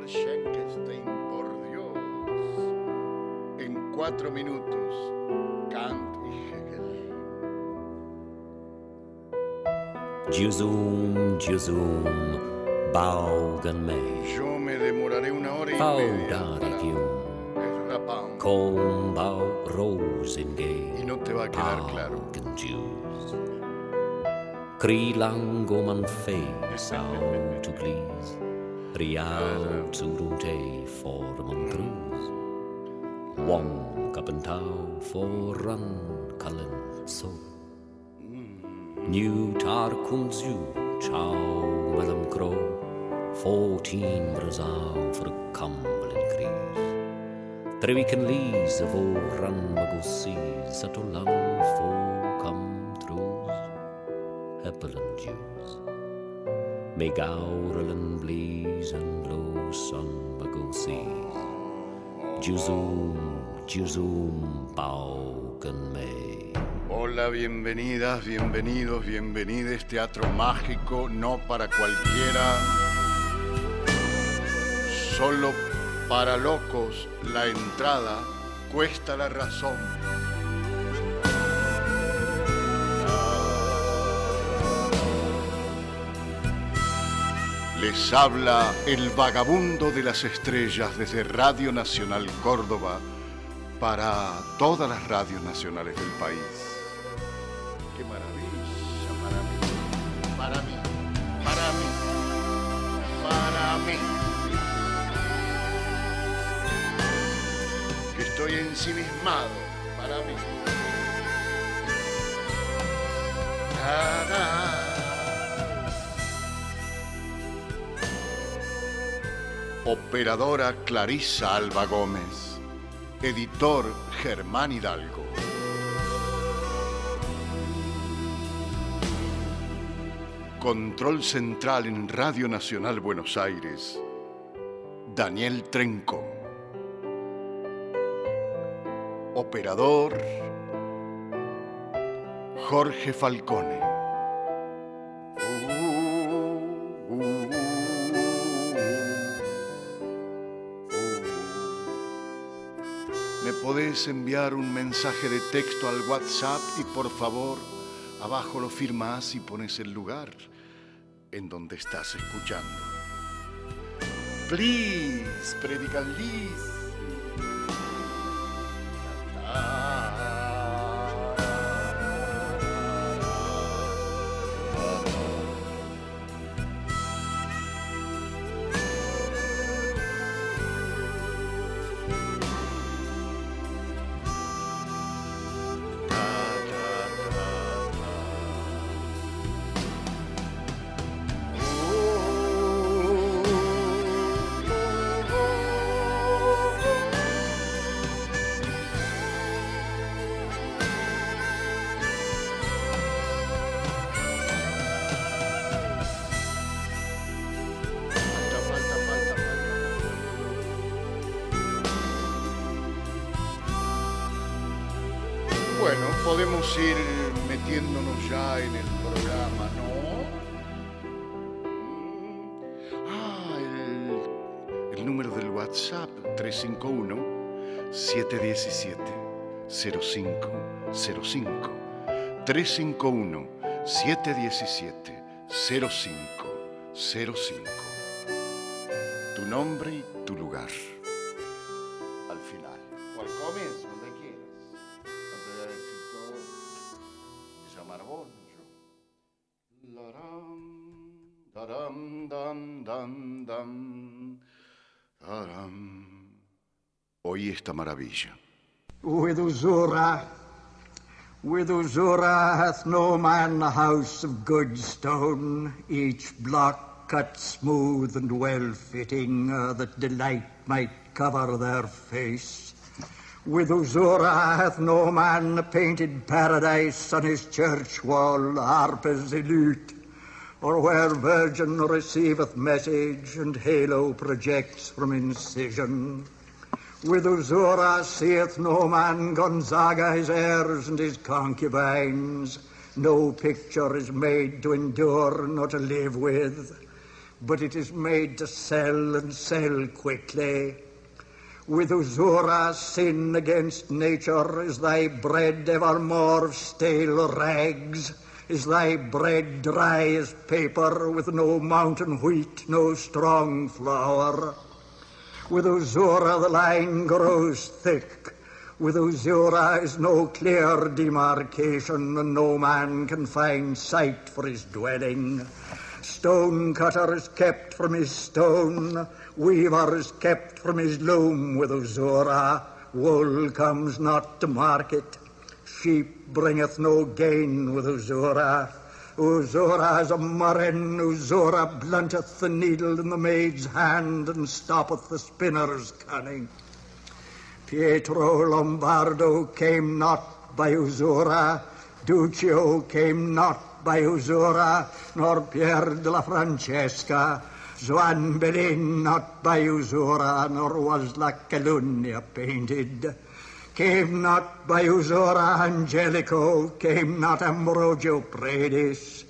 Victor Schenkenstein, por Dios. En cuatro minutos, Kant y Hegel. Juzum, Juzum, Baugen me. Yo me demoraré una hora y media para rapam. Kombau Rosengate. Y no te va a quedar claro. Jews. Krilango man face out to please. Riau Tsurunte for man cruise. Wong Kapentau for run Cullen so. New tar kunzu, chow melam crow, fourteen brazau for a Cumberland crease. Trevican lees of all run magosies, sato for fo come throughs, Hepelin Jews. Make Hola, bienvenidas, bienvenidos, bienvenides. Teatro mágico, no para cualquiera. Solo para locos la entrada cuesta la razón. Les habla el vagabundo de las estrellas desde Radio Nacional Córdoba para todas las radios nacionales del país. Qué maravilla para mí, para mí, para mí, para mí. Que estoy ensimismado para mí. Nada. Operadora Clarisa Alba Gómez. Editor Germán Hidalgo. Control central en Radio Nacional Buenos Aires. Daniel Trenco. Operador Jorge Falcone. Podés enviar un mensaje de texto al WhatsApp y por favor, abajo lo firmas y pones el lugar en donde estás escuchando. Please, predican Liz. 351 717 0505 tu nombre y tu lugar. Al final. O al comienzo, donde quieras. No te voy a decir todo. No yo. Laram, daram, dam, dam, dam, daram. Oí esta maravilla. Uzura, with Uzura hath no man a house of good stone, each block cut smooth and well fitting, uh, that delight might cover their face. With Uzura hath no man a painted paradise on his church wall, harpers lute, or where virgin receiveth message and halo projects from incision. With Uzura seeth no man Gonzaga his heirs and his concubines. No picture is made to endure nor to live with. but it is made to sell and sell quickly. With usura sin against nature is thy bread evermore of stale rags, is thy bread dry as paper with no mountain wheat, no strong flour. With usura the line grows thick, with usura is no clear demarcation, and no man can find site for his dwelling. Stone cutter is kept from his stone, weaver is kept from his loom with usura. Wool comes not to market, sheep bringeth no gain with usura. Usura is a murrain, usura blunteth the needle in the maid's hand and stoppeth the spinner's cunning. Pietro Lombardo came not by usura, Duccio came not by usura, nor Pier de la Francesca, Joan Bellin not by usura, nor was La Calunnia painted. Came not by usura Angelico, came not Ambrogio Predis.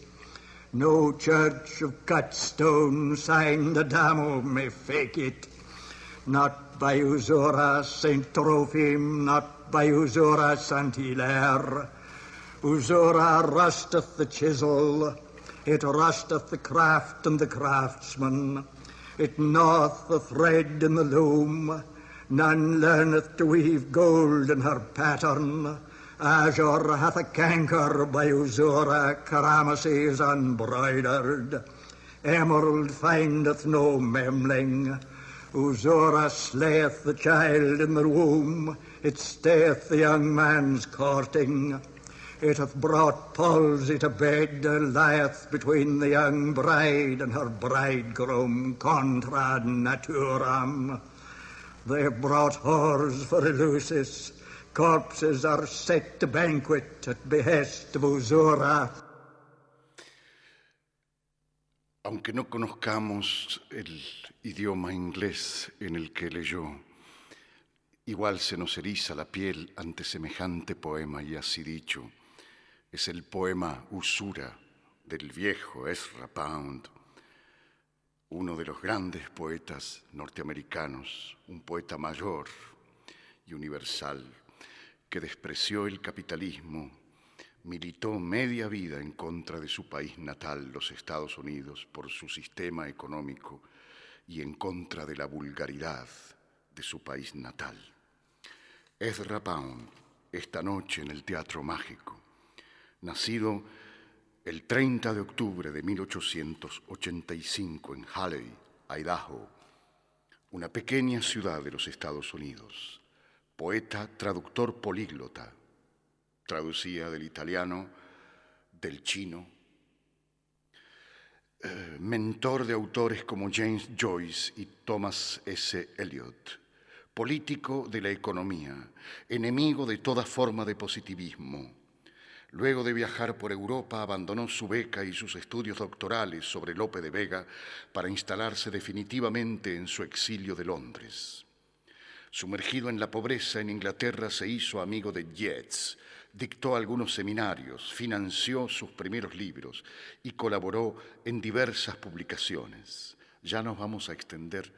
No church of cut stone signed Adamo may fake it. Not by usura Saint Trophim, not by usura Saint Hilaire. Usura rusteth the chisel, it rusteth the craft and the craftsman. It gnaweth the thread in the loom. None learneth to weave gold in her pattern. Azure hath a canker by usura, Karamasi is unbroidered. Emerald findeth no memling. Usura slayeth the child in the womb. It stayeth the young man's courting. It hath brought palsy to bed, and lieth between the young bride and her bridegroom, contra naturam. They brought whores for Eleusis. Corpses are set to banquet at behest of Usura. Aunque no conozcamos el idioma inglés en el que leyó, igual se nos eriza la piel ante semejante poema y así dicho es el poema Usura del viejo Ezra Pound, uno de los grandes poetas norteamericanos, un poeta mayor y universal, que despreció el capitalismo, militó media vida en contra de su país natal, los Estados Unidos, por su sistema económico y en contra de la vulgaridad de su país natal. Ezra Pound, esta noche en el Teatro Mágico, nacido el 30 de octubre de 1885 en Halley, Idaho, una pequeña ciudad de los Estados Unidos. Poeta, traductor políglota, traducía del italiano, del chino, eh, mentor de autores como James Joyce y Thomas S. Eliot, político de la economía, enemigo de toda forma de positivismo, Luego de viajar por Europa, abandonó su beca y sus estudios doctorales sobre Lope de Vega para instalarse definitivamente en su exilio de Londres. Sumergido en la pobreza en Inglaterra, se hizo amigo de Yeats, dictó algunos seminarios, financió sus primeros libros y colaboró en diversas publicaciones. Ya nos vamos a extender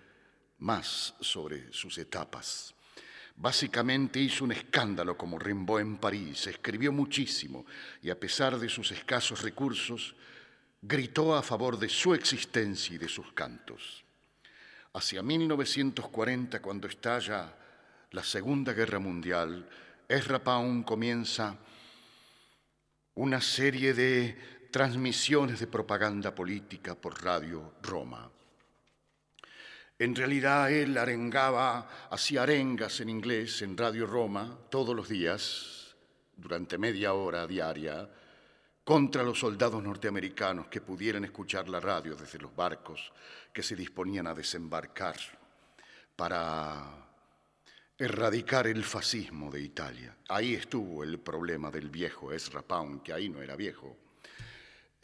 más sobre sus etapas. Básicamente hizo un escándalo como Rimbaud en París, escribió muchísimo y a pesar de sus escasos recursos, gritó a favor de su existencia y de sus cantos. Hacia 1940, cuando estalla la Segunda Guerra Mundial, Ezra Pound comienza una serie de transmisiones de propaganda política por Radio Roma. En realidad él arengaba, hacía arengas en inglés en Radio Roma todos los días, durante media hora diaria, contra los soldados norteamericanos que pudieran escuchar la radio desde los barcos que se disponían a desembarcar para erradicar el fascismo de Italia. Ahí estuvo el problema del viejo Ezra Pound, que ahí no era viejo,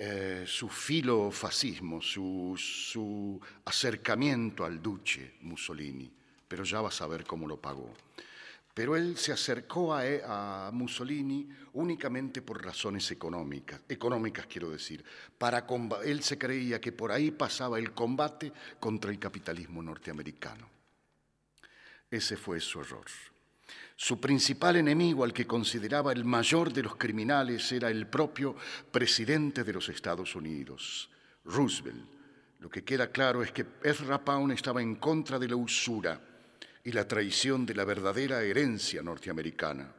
eh, su filofascismo, su, su acercamiento al duce Mussolini, pero ya vas a ver cómo lo pagó. pero él se acercó a, Mussolini únicamente por razones económicas, económicas quiero decir. Para él se creía que por ahí pasaba el combate contra el capitalismo norteamericano. Ese fue su error. Su principal enemigo, al que consideraba el mayor de los criminales, era el propio presidente de los Estados Unidos, Roosevelt. Lo que queda claro es que Ezra Pound estaba en contra de la usura y la traición de la verdadera herencia norteamericana.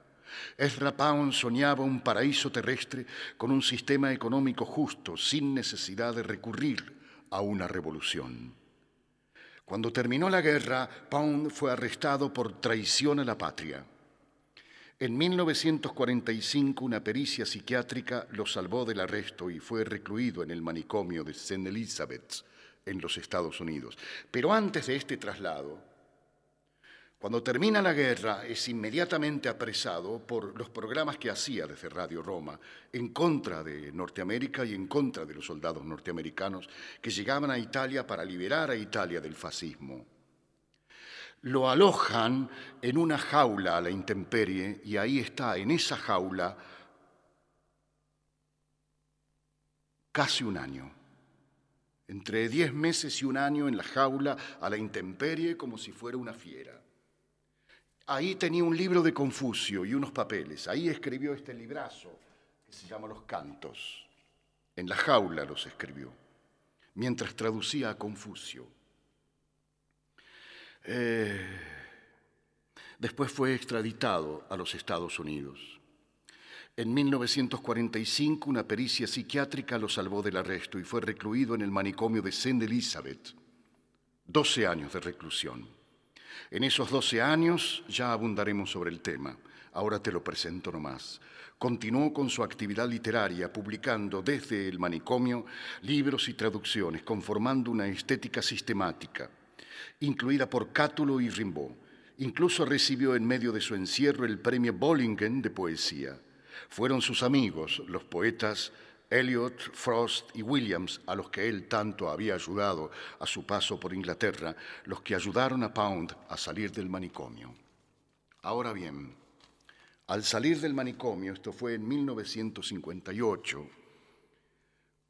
Ezra Pound soñaba un paraíso terrestre con un sistema económico justo, sin necesidad de recurrir a una revolución. Cuando terminó la guerra, Pound fue arrestado por traición a la patria. En 1945 una pericia psiquiátrica lo salvó del arresto y fue recluido en el manicomio de St. Elizabeth en los Estados Unidos. Pero antes de este traslado, cuando termina la guerra, es inmediatamente apresado por los programas que hacía desde Radio Roma en contra de Norteamérica y en contra de los soldados norteamericanos que llegaban a Italia para liberar a Italia del fascismo. Lo alojan en una jaula a la intemperie y ahí está, en esa jaula, casi un año. Entre diez meses y un año en la jaula a la intemperie como si fuera una fiera. Ahí tenía un libro de Confucio y unos papeles. Ahí escribió este librazo que se llama Los Cantos. En la jaula los escribió, mientras traducía a Confucio. Eh, después fue extraditado a los Estados Unidos. En 1945 una pericia psiquiátrica lo salvó del arresto y fue recluido en el manicomio de St. Elizabeth. 12 años de reclusión. En esos 12 años ya abundaremos sobre el tema. Ahora te lo presento nomás. Continuó con su actividad literaria, publicando desde el manicomio libros y traducciones, conformando una estética sistemática, incluida por Cátulo y Rimbaud. Incluso recibió en medio de su encierro el premio Bollingen de poesía. Fueron sus amigos, los poetas Eliot, Frost y Williams, a los que él tanto había ayudado a su paso por Inglaterra, los que ayudaron a Pound a salir del manicomio. Ahora bien, al salir del manicomio, esto fue en 1958,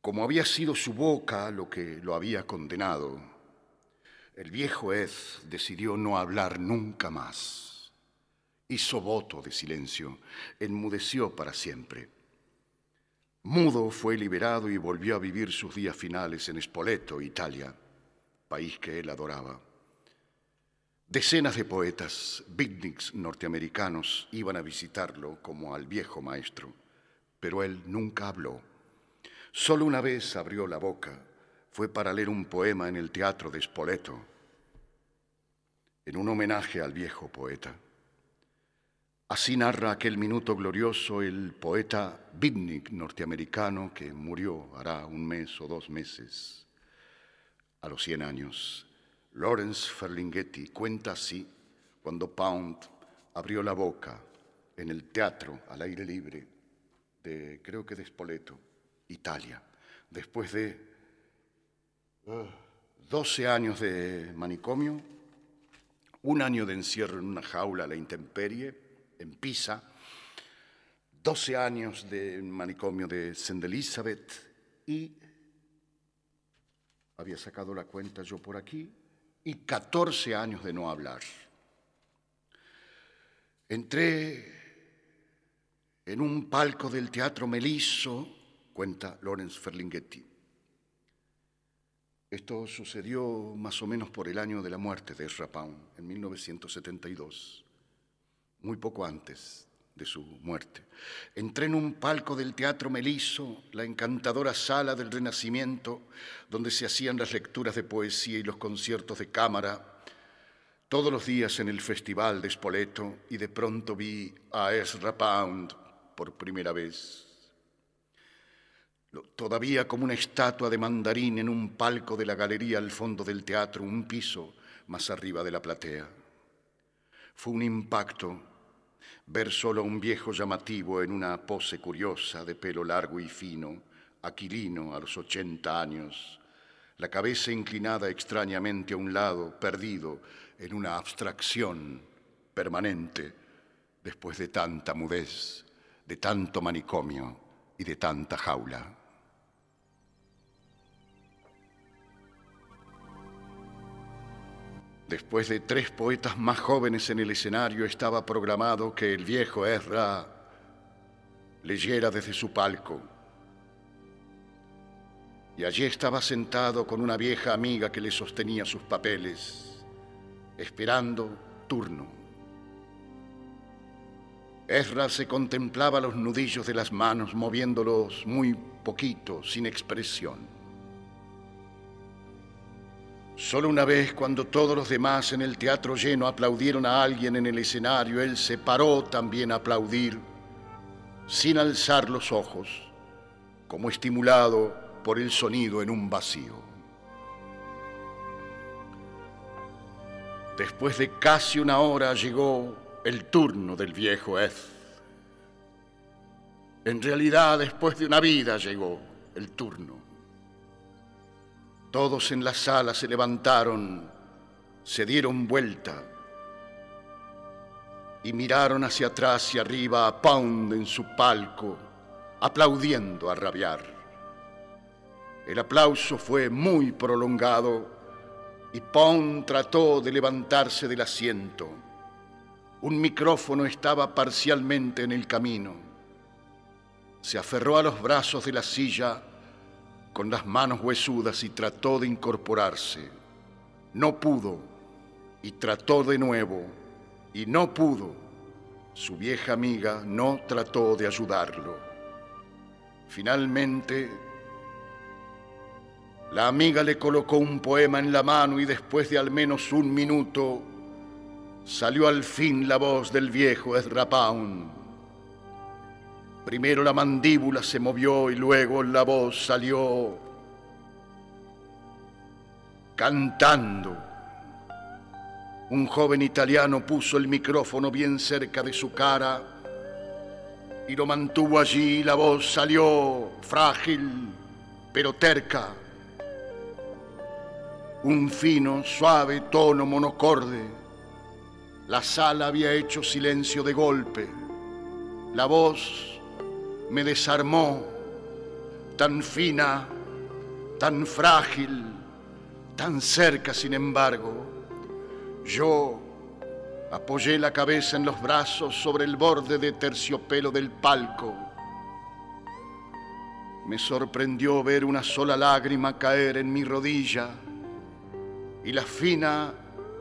como había sido su boca lo que lo había condenado, el viejo Ed decidió no hablar nunca más. Hizo voto de silencio, enmudeció para siempre. Mudo fue liberado y volvió a vivir sus días finales en Spoleto, Italia, país que él adoraba. Decenas de poetas, beatniks norteamericanos, iban a visitarlo como al viejo maestro, pero él nunca habló. Solo una vez abrió la boca, fue para leer un poema en el teatro de Spoleto, en un homenaje al viejo poeta. Así narra aquel minuto glorioso el poeta beatnik norteamericano que murió hará un mes o dos meses, a los 100 años. Lawrence Ferlinghetti cuenta así cuando Pound abrió la boca en el teatro al aire libre de, creo que de Spoleto, Italia, después de 12 uh, años de manicomio, un año de encierro en una jaula a la intemperie, en Pisa, 12 años de manicomio de St. Elizabeth y había sacado la cuenta yo por aquí, y 14 años de no hablar. Entré en un palco del Teatro Melisso, cuenta Lorenz Ferlinghetti. Esto sucedió más o menos por el año de la muerte de Ezra Pound, en 1972 muy poco antes de su muerte. Entré en un palco del Teatro Meliso, la encantadora sala del Renacimiento, donde se hacían las lecturas de poesía y los conciertos de cámara, todos los días en el Festival de Spoleto, y de pronto vi a Ezra Pound por primera vez. Todavía como una estatua de mandarín en un palco de la galería al fondo del teatro, un piso más arriba de la platea. Fue un impacto ver solo a un viejo llamativo en una pose curiosa de pelo largo y fino, aquilino a los ochenta años, la cabeza inclinada extrañamente a un lado, perdido en una abstracción permanente después de tanta mudez, de tanto manicomio y de tanta jaula. Después de tres poetas más jóvenes en el escenario, estaba programado que el viejo Ezra leyera desde su palco. Y allí estaba sentado con una vieja amiga que le sostenía sus papeles, esperando turno. Ezra se contemplaba los nudillos de las manos, moviéndolos muy poquito, sin expresión. Solo una vez, cuando todos los demás en el teatro lleno aplaudieron a alguien en el escenario, él se paró también a aplaudir, sin alzar los ojos, como estimulado por el sonido en un vacío. Después de casi una hora llegó el turno del viejo Ed. En realidad, después de una vida llegó el turno. Todos en la sala se levantaron, se dieron vuelta y miraron hacia atrás y arriba a Pound en su palco, aplaudiendo a rabiar. El aplauso fue muy prolongado y Pound trató de levantarse del asiento. Un micrófono estaba parcialmente en el camino. Se aferró a los brazos de la silla con las manos huesudas y trató de incorporarse. No pudo y trató de nuevo y no pudo. Su vieja amiga no trató de ayudarlo. Finalmente, la amiga le colocó un poema en la mano y después de al menos un minuto salió al fin la voz del viejo Ezra Primero la mandíbula se movió y luego la voz salió cantando. Un joven italiano puso el micrófono bien cerca de su cara y lo mantuvo allí. La voz salió frágil, pero terca. Un fino, suave tono monocorde. La sala había hecho silencio de golpe. La voz me desarmó, tan fina, tan frágil, tan cerca sin embargo. Yo apoyé la cabeza en los brazos sobre el borde de terciopelo del palco. Me sorprendió ver una sola lágrima caer en mi rodilla y la fina,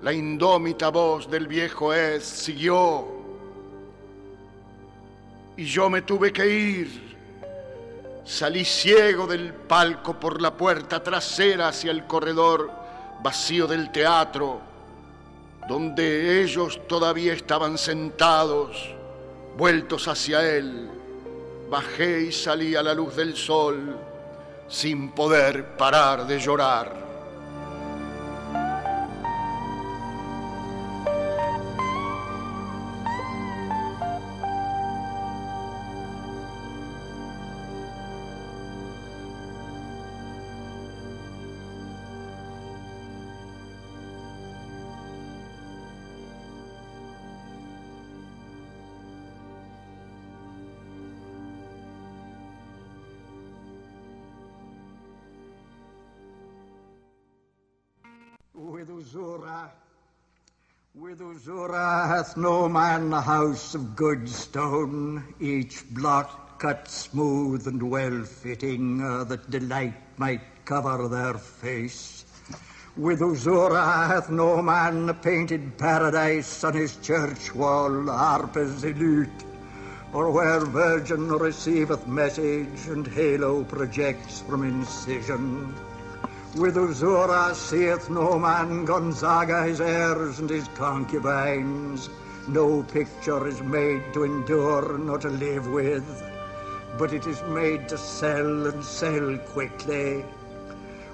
la indómita voz del viejo Es siguió y yo me tuve que ir. Salí ciego del palco por la puerta trasera hacia el corredor vacío del teatro, donde ellos todavía estaban sentados, vueltos hacia él. Bajé y salí a la luz del sol sin poder parar de llorar. With Uzura hath no man a house of good stone, each block cut smooth and well fitting, uh, that delight might cover their face. With Uzura hath no man a painted paradise on his church wall, harpers elute, or where Virgin receiveth message and halo projects from incision. With Uzura seeth no man Gonzaga his heirs and his concubines. No picture is made to endure nor to live with, but it is made to sell and sell quickly.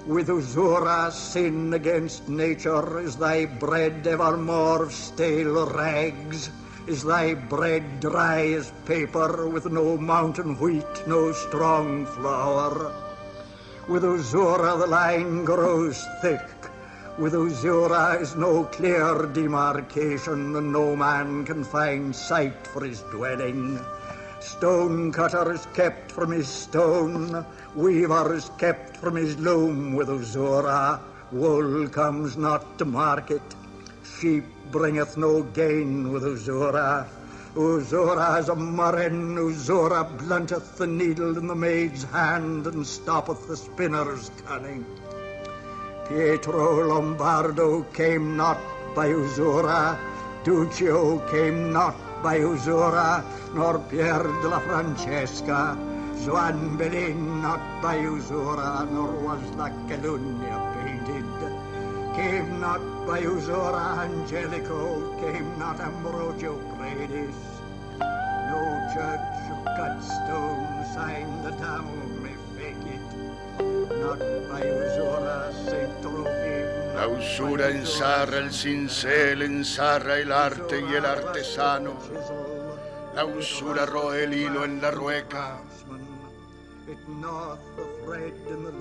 With Uzura, sin against nature is thy bread evermore of stale rags. Is thy bread dry as paper with no mountain wheat, no strong flour? With Uzura the line grows thick, With Usura is no clear demarcation, and no man can find site for his dwelling. Stone cutter is kept from his stone, weaver is kept from his loom with Usura. Wool comes not to market, sheep bringeth no gain with Usura. Usura is a murrain, Usura blunteth the needle in the maid's hand and stoppeth the spinner's cunning. Pietro Lombardo came not by Usura, Duccio came not by Usura, nor Pier de la Francesca, Juan Bellin not by Usura, nor was la painted. Came not by Usura Angelico, came not Ambrogio Predis. No church of cut stone signed the town may fake it. Not by Usura Saint Trophy. La usura ensarra el cincel, ensarra el arte y el artesano. La usura roe el hilo en la rueca.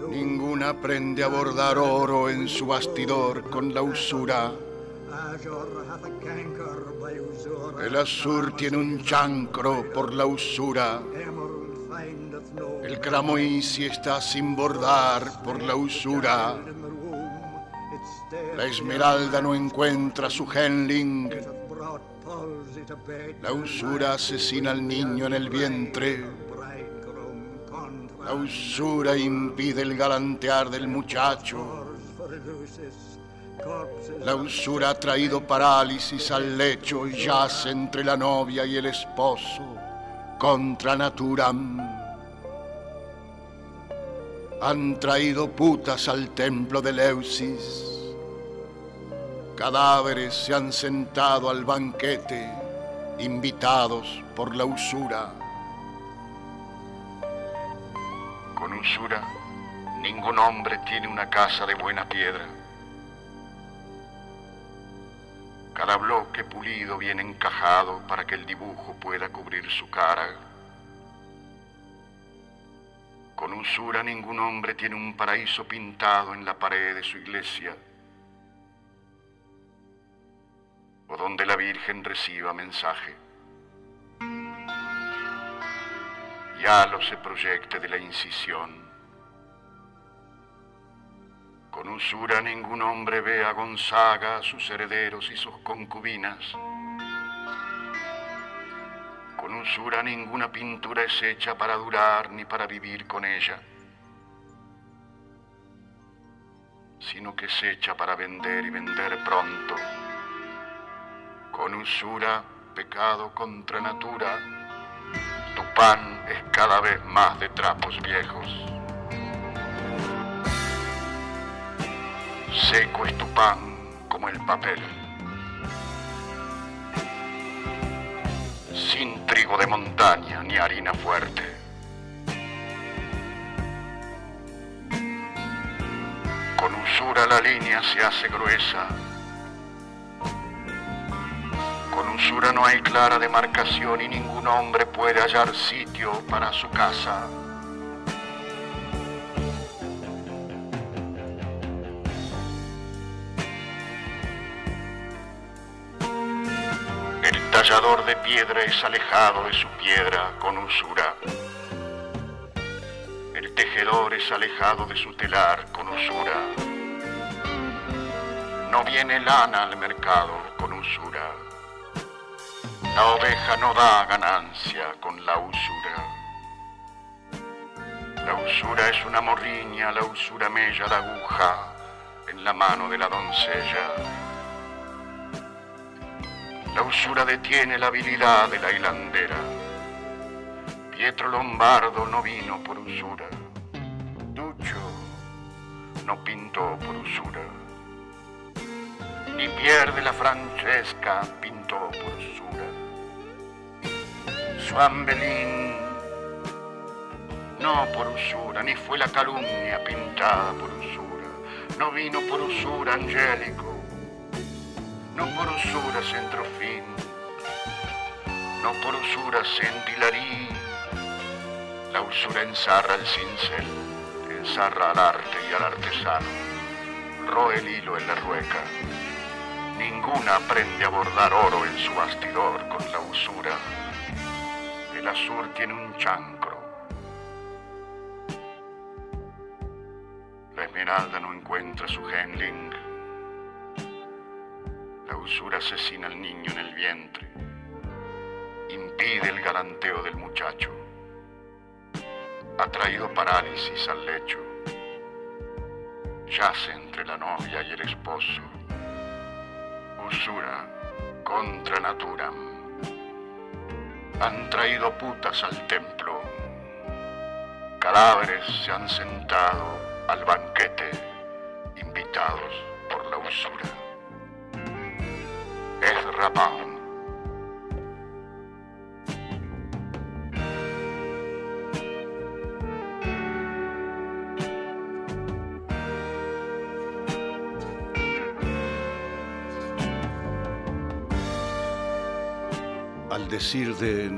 Ninguna aprende a bordar oro en su bastidor con la usura. El azur tiene un chancro por la usura. El cramoisi está sin bordar por la usura. La esmeralda no encuentra su henling. La usura asesina al niño en el vientre. La usura impide el galantear del muchacho. La usura ha traído parálisis al lecho y yace entre la novia y el esposo contra naturam. Han traído putas al templo de Leusis. Cadáveres se han sentado al banquete, invitados por la usura. Con usura, ningún hombre tiene una casa de buena piedra. Cada bloque pulido viene encajado para que el dibujo pueda cubrir su cara. Con usura ningún hombre tiene un paraíso pintado en la pared de su iglesia o donde la Virgen reciba mensaje. Ya lo se proyecte de la incisión. Con usura ningún hombre ve a Gonzaga, sus herederos y sus concubinas. Con usura ninguna pintura es hecha para durar ni para vivir con ella, sino que es hecha para vender y vender pronto. Con usura, pecado contra natura, tu pan es cada vez más de trapos viejos. Seco es tu pan como el papel. Sin trigo de montaña ni harina fuerte. Con usura la línea se hace gruesa. Con usura no hay clara demarcación y ningún hombre puede hallar sitio para su casa. El tallador de piedra es alejado de su piedra con usura. El tejedor es alejado de su telar con usura. No viene lana al mercado con usura. La oveja no da ganancia con la usura. La usura es una morriña, la usura mella de aguja en la mano de la doncella. La usura detiene la habilidad de la hilandera. Pietro Lombardo no vino por usura. Ducho no pintó por usura. Ni Pier de la Francesca pintó por usura. Belín no por usura, ni fue la calumnia pintada por usura. No vino por usura Angélico no por usura Centrofín, no por usura Centilarí. La usura ensarra el cincel, ensarra al arte y al artesano, roe el hilo en la rueca. Ninguna aprende a bordar oro en su bastidor con la usura. El azur tiene un chancro. La esmeralda no encuentra su genling. La usura asesina al niño en el vientre. Impide el galanteo del muchacho. Ha traído parálisis al lecho. Yace entre la novia y el esposo. Usura contra naturam. Han traído putas al templo. Cadáveres se han sentado al banquete, invitados por la usura. Es Pound. Decir de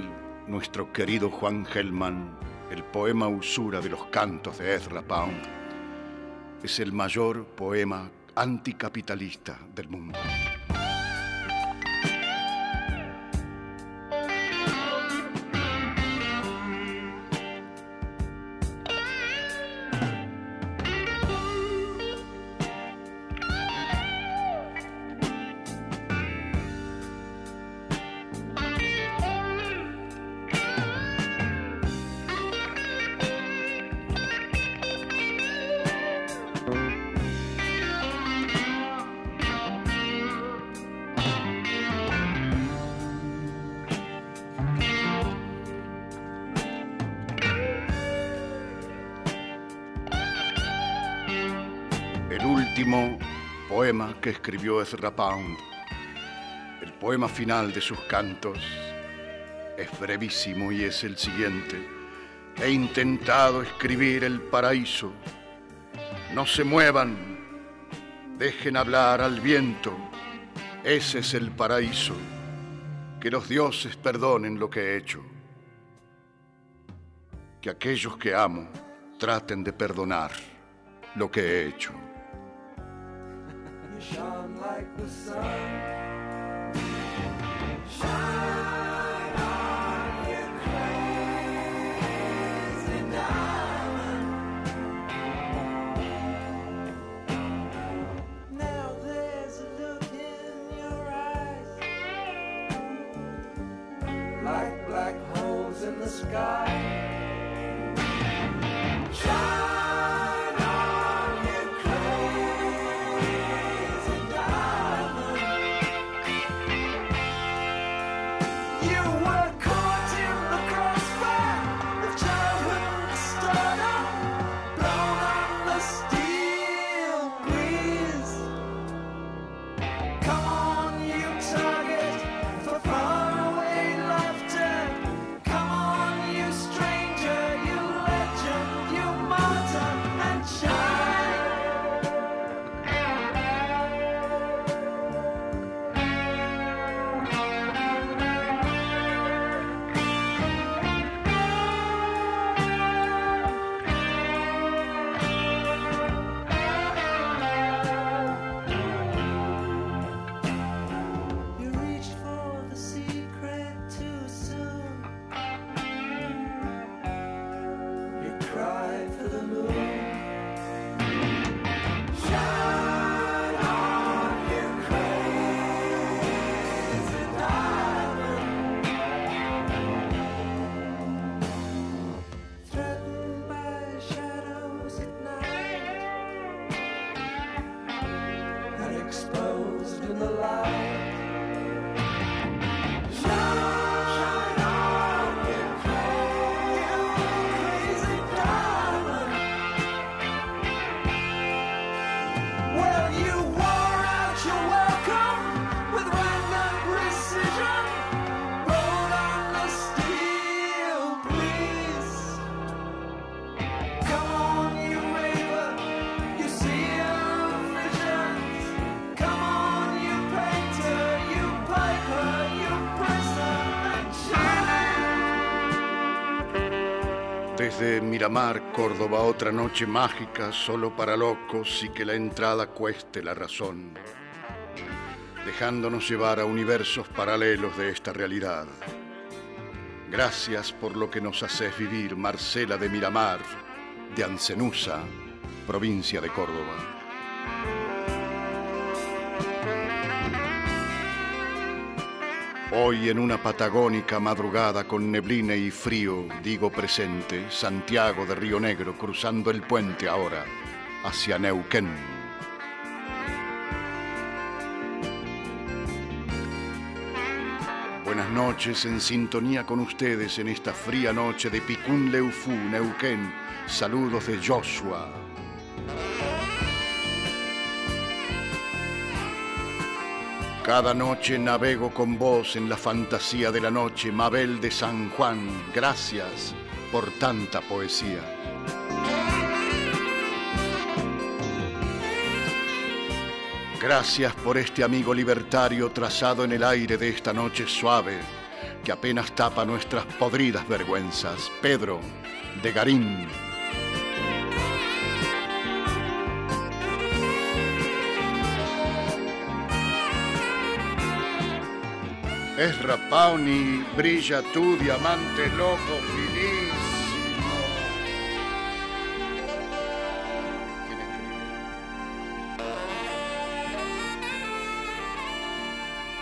nuestro querido Juan Gelman, el poema Usura de los cantos de Ezra Pound es el mayor poema anticapitalista del mundo. Que escribió Ezra Pound. El poema final de sus cantos es brevísimo y es el siguiente. He intentado escribir el paraíso. No se muevan, dejen hablar al viento. Ese es el paraíso. Que los dioses perdonen lo que he hecho. Que aquellos que amo traten de perdonar lo que he hecho. Shone like the sun. Miramar, Córdoba, otra noche mágica solo para locos y que la entrada cueste la razón, dejándonos llevar a universos paralelos de esta realidad. Gracias por lo que nos haces vivir, Marcela de Miramar, de Ancenusa, provincia de Córdoba. Hoy en una patagónica madrugada con neblina y frío, digo presente, Santiago de Río Negro cruzando el puente ahora hacia Neuquén. Buenas noches en sintonía con ustedes en esta fría noche de Picún Leufú, Neuquén. Saludos de Joshua. Cada noche navego con vos en la fantasía de la noche, Mabel de San Juan. Gracias por tanta poesía. Gracias por este amigo libertario trazado en el aire de esta noche suave que apenas tapa nuestras podridas vergüenzas. Pedro de Garín. Es Rapauni, brilla tu diamante loco finísimo.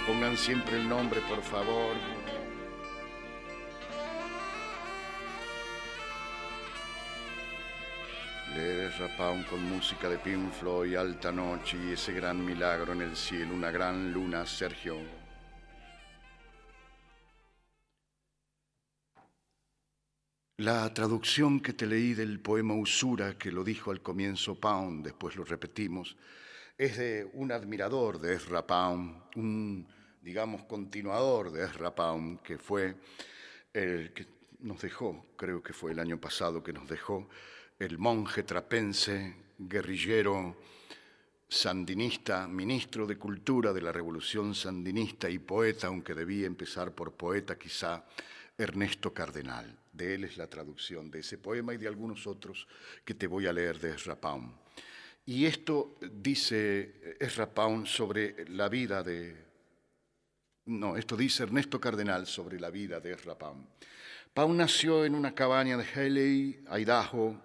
Pongan siempre el nombre, por favor. Leer Rapaun con música de Pink Floyd, Alta Noche y ese gran milagro en el cielo, una gran luna, Sergio. La traducción que te leí del poema Usura, que lo dijo al comienzo Pound, después lo repetimos, es de un admirador de Ezra Pound, un, digamos, continuador de Ezra Pound, que fue el que nos dejó, creo que fue el año pasado que nos dejó, el monje trapense, guerrillero sandinista, ministro de Cultura de la Revolución Sandinista y poeta, aunque debía empezar por poeta quizá, Ernesto Cardenal. De él es la traducción de ese poema y de algunos otros que te voy a leer de Ezra Pound. Y esto dice Ezra Pound sobre la vida de... No, esto dice Ernesto Cardenal sobre la vida de Ezra Pound. Pound nació en una cabaña de Haley, Idaho,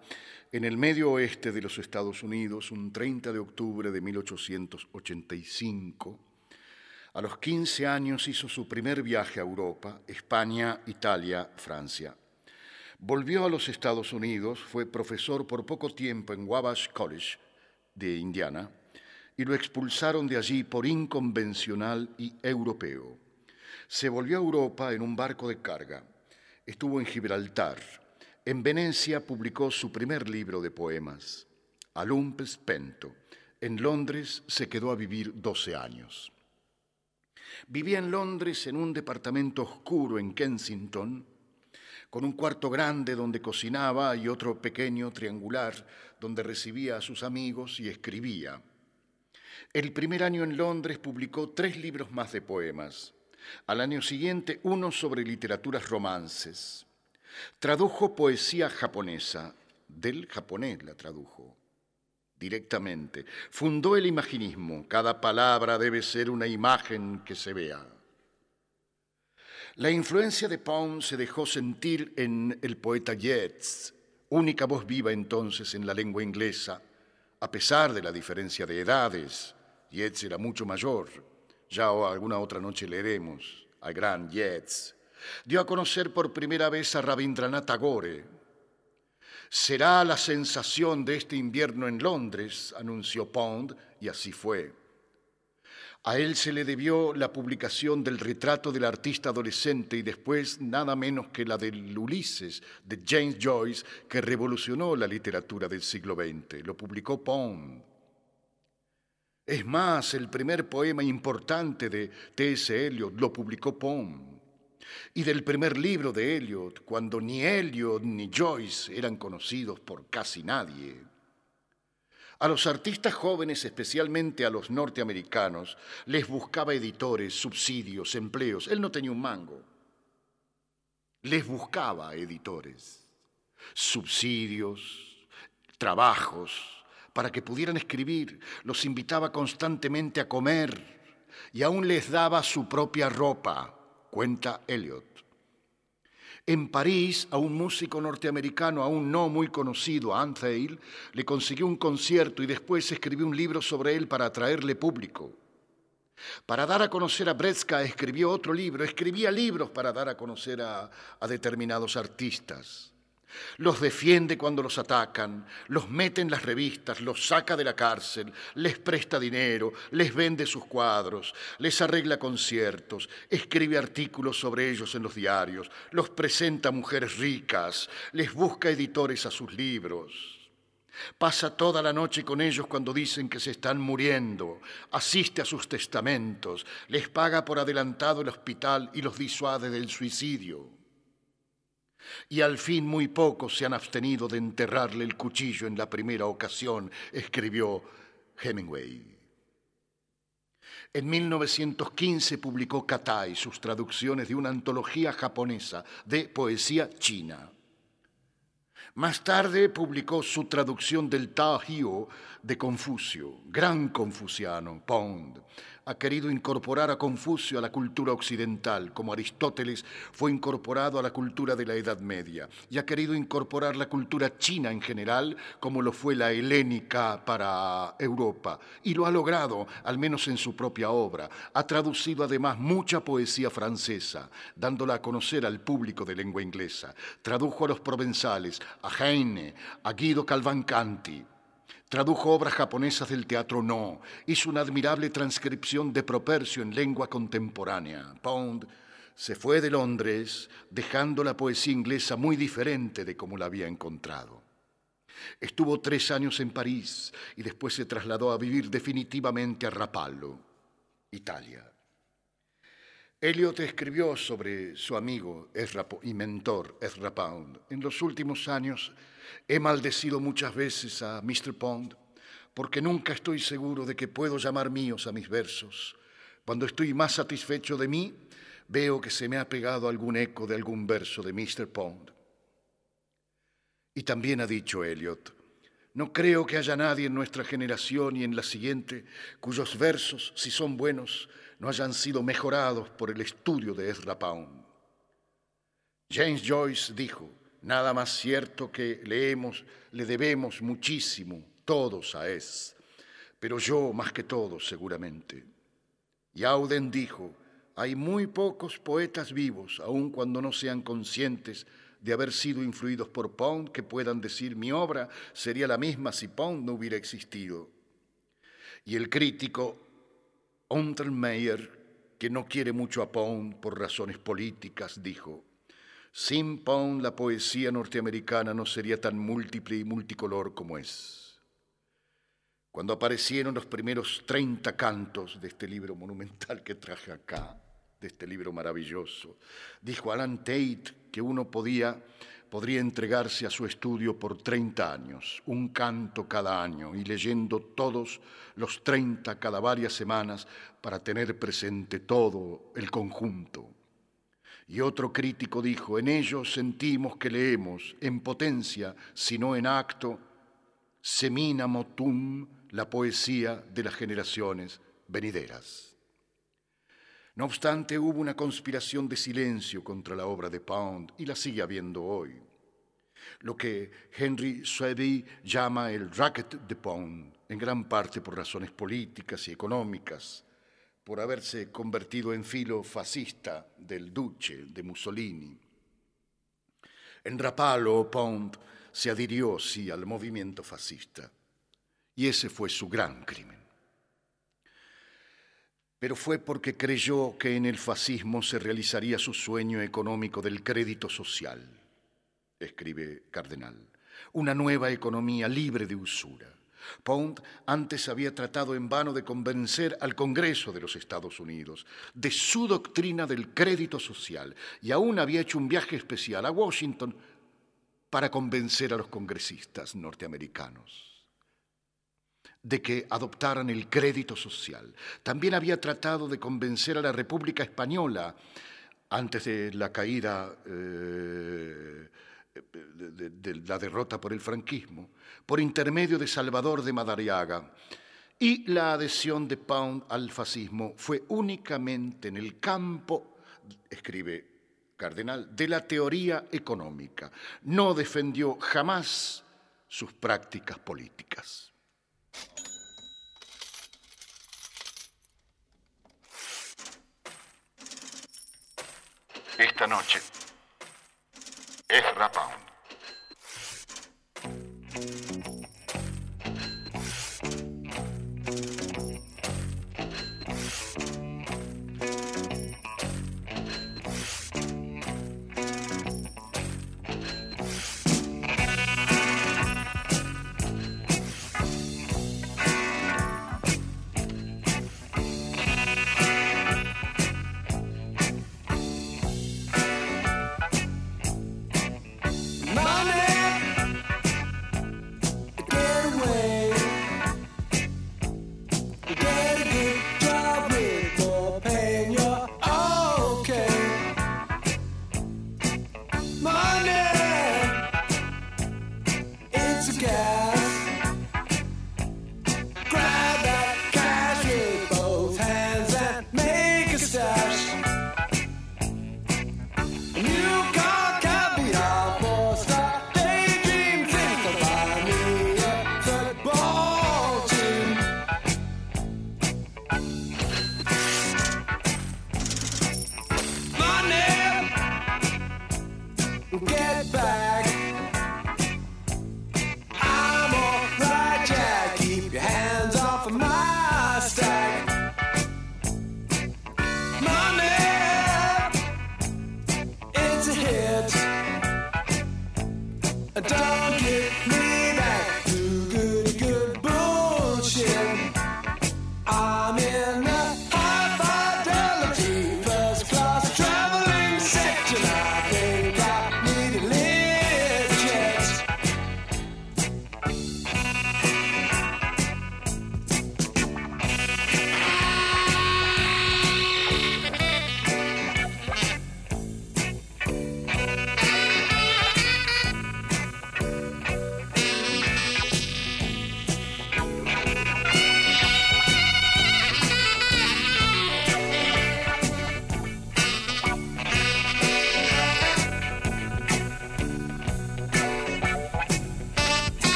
en el medio oeste de los Estados Unidos, un 30 de octubre de 1885 a los 15 años hizo su primer viaje a Europa, España, Italia, Francia. Volvió a los Estados Unidos, fue profesor por poco tiempo en Wabash College de Indiana y lo expulsaron de allí por inconvencional y europeo. Se volvió a Europa en un barco de carga. Estuvo en Gibraltar. En Venecia publicó su primer libro de poemas, Alumpe Spento. En Londres se quedó a vivir 12 años. Vivía en Londres en un departamento oscuro en Kensington, con un cuarto grande donde cocinaba y otro pequeño triangular donde recibía a sus amigos y escribía. El primer año en Londres publicó tres libros más de poemas. Al año siguiente uno sobre literaturas romances. Tradujo poesía japonesa, del japonés la tradujo directamente. Fundó el imaginismo. Cada palabra debe ser una imagen que se vea. La influencia de Pound se dejó sentir en el poeta Yeats, única voz viva entonces en la lengua inglesa, a pesar de la diferencia de edades. Yeats era mucho mayor. Ya alguna otra noche leeremos al gran Yeats. Dio a conocer por primera vez a Rabindranath Tagore, Será la sensación de este invierno en Londres, anunció Pond, y así fue. A él se le debió la publicación del retrato del artista adolescente y después nada menos que la del Ulises de James Joyce, que revolucionó la literatura del siglo XX. Lo publicó Pond. Es más, el primer poema importante de T.S. Eliot lo publicó Pond y del primer libro de Eliot, cuando ni Eliot ni Joyce eran conocidos por casi nadie. A los artistas jóvenes, especialmente a los norteamericanos, les buscaba editores, subsidios, empleos. Él no tenía un mango. Les buscaba editores. subsidios, trabajos, para que pudieran escribir, los invitaba constantemente a comer y aún les daba su propia ropa, cuenta Eliot. En París, a un músico norteamericano aún no muy conocido, Antheil, le consiguió un concierto y después escribió un libro sobre él para atraerle público. Para dar a conocer a Bretska escribió otro libro, escribía libros para dar a conocer a, a determinados artistas. Los defiende cuando los atacan, los mete en las revistas, los saca de la cárcel, les presta dinero, les vende sus cuadros, les arregla conciertos, escribe artículos sobre ellos en los diarios, los presenta a mujeres ricas, les busca editores a sus libros. Pasa toda la noche con ellos cuando dicen que se están muriendo, asiste a sus testamentos, les paga por adelantado el hospital y los disuade del suicidio y al fin muy pocos se han abstenido de enterrarle el cuchillo en la primera ocasión, escribió Hemingway. En 1915 publicó Katai sus traducciones de una antología japonesa de poesía china. Más tarde publicó su traducción del Tao de Confucio, gran confuciano, Pond, ha querido incorporar a Confucio a la cultura occidental, como Aristóteles fue incorporado a la cultura de la Edad Media, y ha querido incorporar la cultura china en general, como lo fue la helénica para Europa, y lo ha logrado, al menos en su propia obra. Ha traducido además mucha poesía francesa, dándola a conocer al público de lengua inglesa. Tradujo a los provenzales, a Heine, a Guido Calvancanti. Tradujo obras japonesas del teatro No. Hizo una admirable transcripción de Propercio en lengua contemporánea. Pound se fue de Londres dejando la poesía inglesa muy diferente de como la había encontrado. Estuvo tres años en París y después se trasladó a vivir definitivamente a Rapallo, Italia. Eliot escribió sobre su amigo y mentor Ezra Pound. En los últimos años He maldecido muchas veces a Mr. Pond porque nunca estoy seguro de que puedo llamar míos a mis versos. Cuando estoy más satisfecho de mí, veo que se me ha pegado algún eco de algún verso de Mr. Pond. Y también ha dicho Eliot, no creo que haya nadie en nuestra generación y en la siguiente cuyos versos, si son buenos, no hayan sido mejorados por el estudio de Ezra Pound. James Joyce dijo, Nada más cierto que leemos, le debemos muchísimo, todos a Es, pero yo más que todos seguramente. Y Auden dijo, hay muy pocos poetas vivos, aun cuando no sean conscientes de haber sido influidos por Pound, que puedan decir mi obra sería la misma si Pound no hubiera existido. Y el crítico Untermeyer, que no quiere mucho a Pound por razones políticas, dijo, sin Pound la poesía norteamericana no sería tan múltiple y multicolor como es. Cuando aparecieron los primeros 30 cantos de este libro monumental que traje acá, de este libro maravilloso, dijo Alan Tate que uno podía, podría entregarse a su estudio por 30 años, un canto cada año, y leyendo todos los 30 cada varias semanas para tener presente todo el conjunto y otro crítico dijo, en ellos sentimos que leemos en potencia, sino en acto, semina motum, la poesía de las generaciones venideras. No obstante, hubo una conspiración de silencio contra la obra de Pound y la sigue habiendo hoy. Lo que Henry Sweeby llama el racket de Pound, en gran parte por razones políticas y económicas, por haberse convertido en filo fascista del Duce de Mussolini. En Rapallo, Pont se adhirió, sí, al movimiento fascista, y ese fue su gran crimen. Pero fue porque creyó que en el fascismo se realizaría su sueño económico del crédito social, escribe Cardenal, una nueva economía libre de usura. Pound antes había tratado en vano de convencer al Congreso de los Estados Unidos de su doctrina del crédito social y aún había hecho un viaje especial a Washington para convencer a los congresistas norteamericanos de que adoptaran el crédito social. También había tratado de convencer a la República Española antes de la caída eh, de, la derrota por el franquismo, por intermedio de Salvador de Madariaga, y la adhesión de Pound al fascismo fue únicamente en el campo, escribe Cardenal, de la teoría económica. No defendió jamás sus prácticas políticas. Esta noche es Rapound.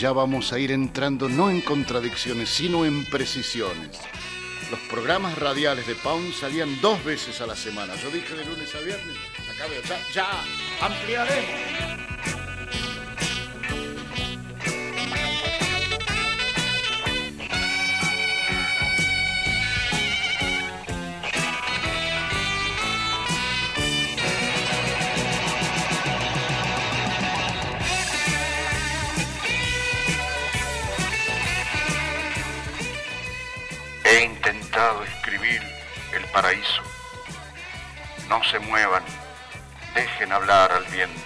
Ya vamos a ir entrando no en contradicciones, sino en precisiones. Los programas radiales de Pound salían dos veces a la semana. Yo dije de lunes a viernes, acá veo, ya, ya. Se muevan, dejen hablar al viento.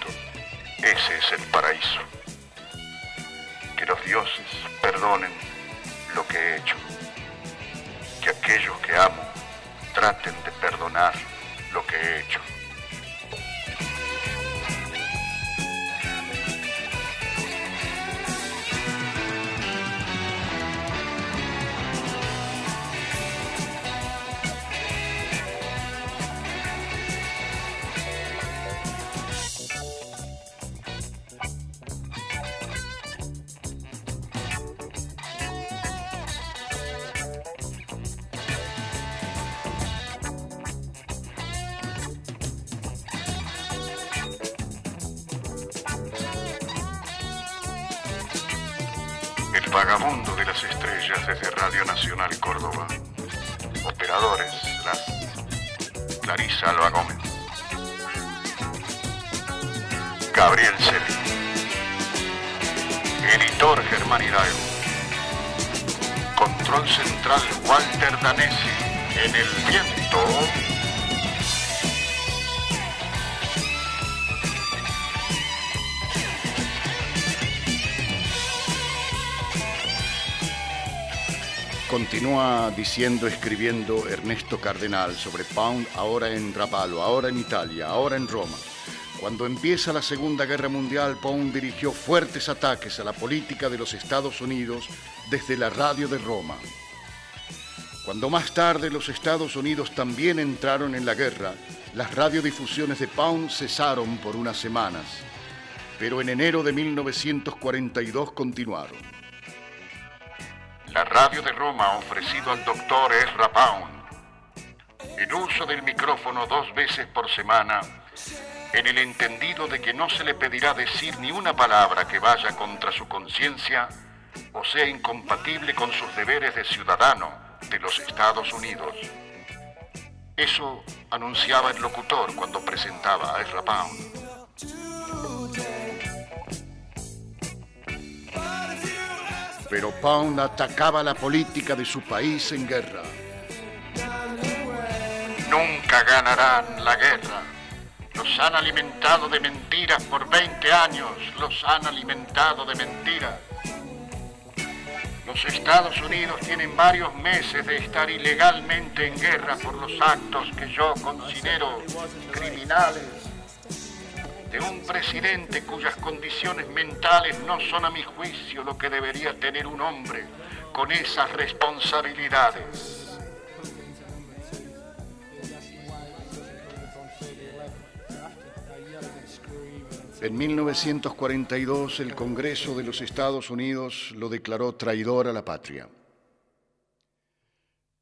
Diciendo, escribiendo Ernesto Cardenal sobre Pound, ahora en Rapallo, ahora en Italia, ahora en Roma. Cuando empieza la Segunda Guerra Mundial, Pound dirigió fuertes ataques a la política de los Estados Unidos desde la radio de Roma. Cuando más tarde los Estados Unidos también entraron en la guerra, las radiodifusiones de Pound cesaron por unas semanas, pero en enero de 1942 continuaron. La radio de Roma ha ofrecido al doctor Ezra Pound el uso del micrófono dos veces por semana en el entendido de que no se le pedirá decir ni una palabra que vaya contra su conciencia o sea incompatible con sus deberes de ciudadano de los Estados Unidos. Eso anunciaba el locutor cuando presentaba a Ezra Pound. Pero Pound atacaba la política de su país en guerra. Nunca ganarán la guerra. Los han alimentado de mentiras por 20 años. Los han alimentado de mentiras. Los Estados Unidos tienen varios meses de estar ilegalmente en guerra por los actos que yo considero criminales de un presidente cuyas condiciones mentales no son a mi juicio lo que debería tener un hombre con esas responsabilidades. En 1942 el Congreso de los Estados Unidos lo declaró traidor a la patria.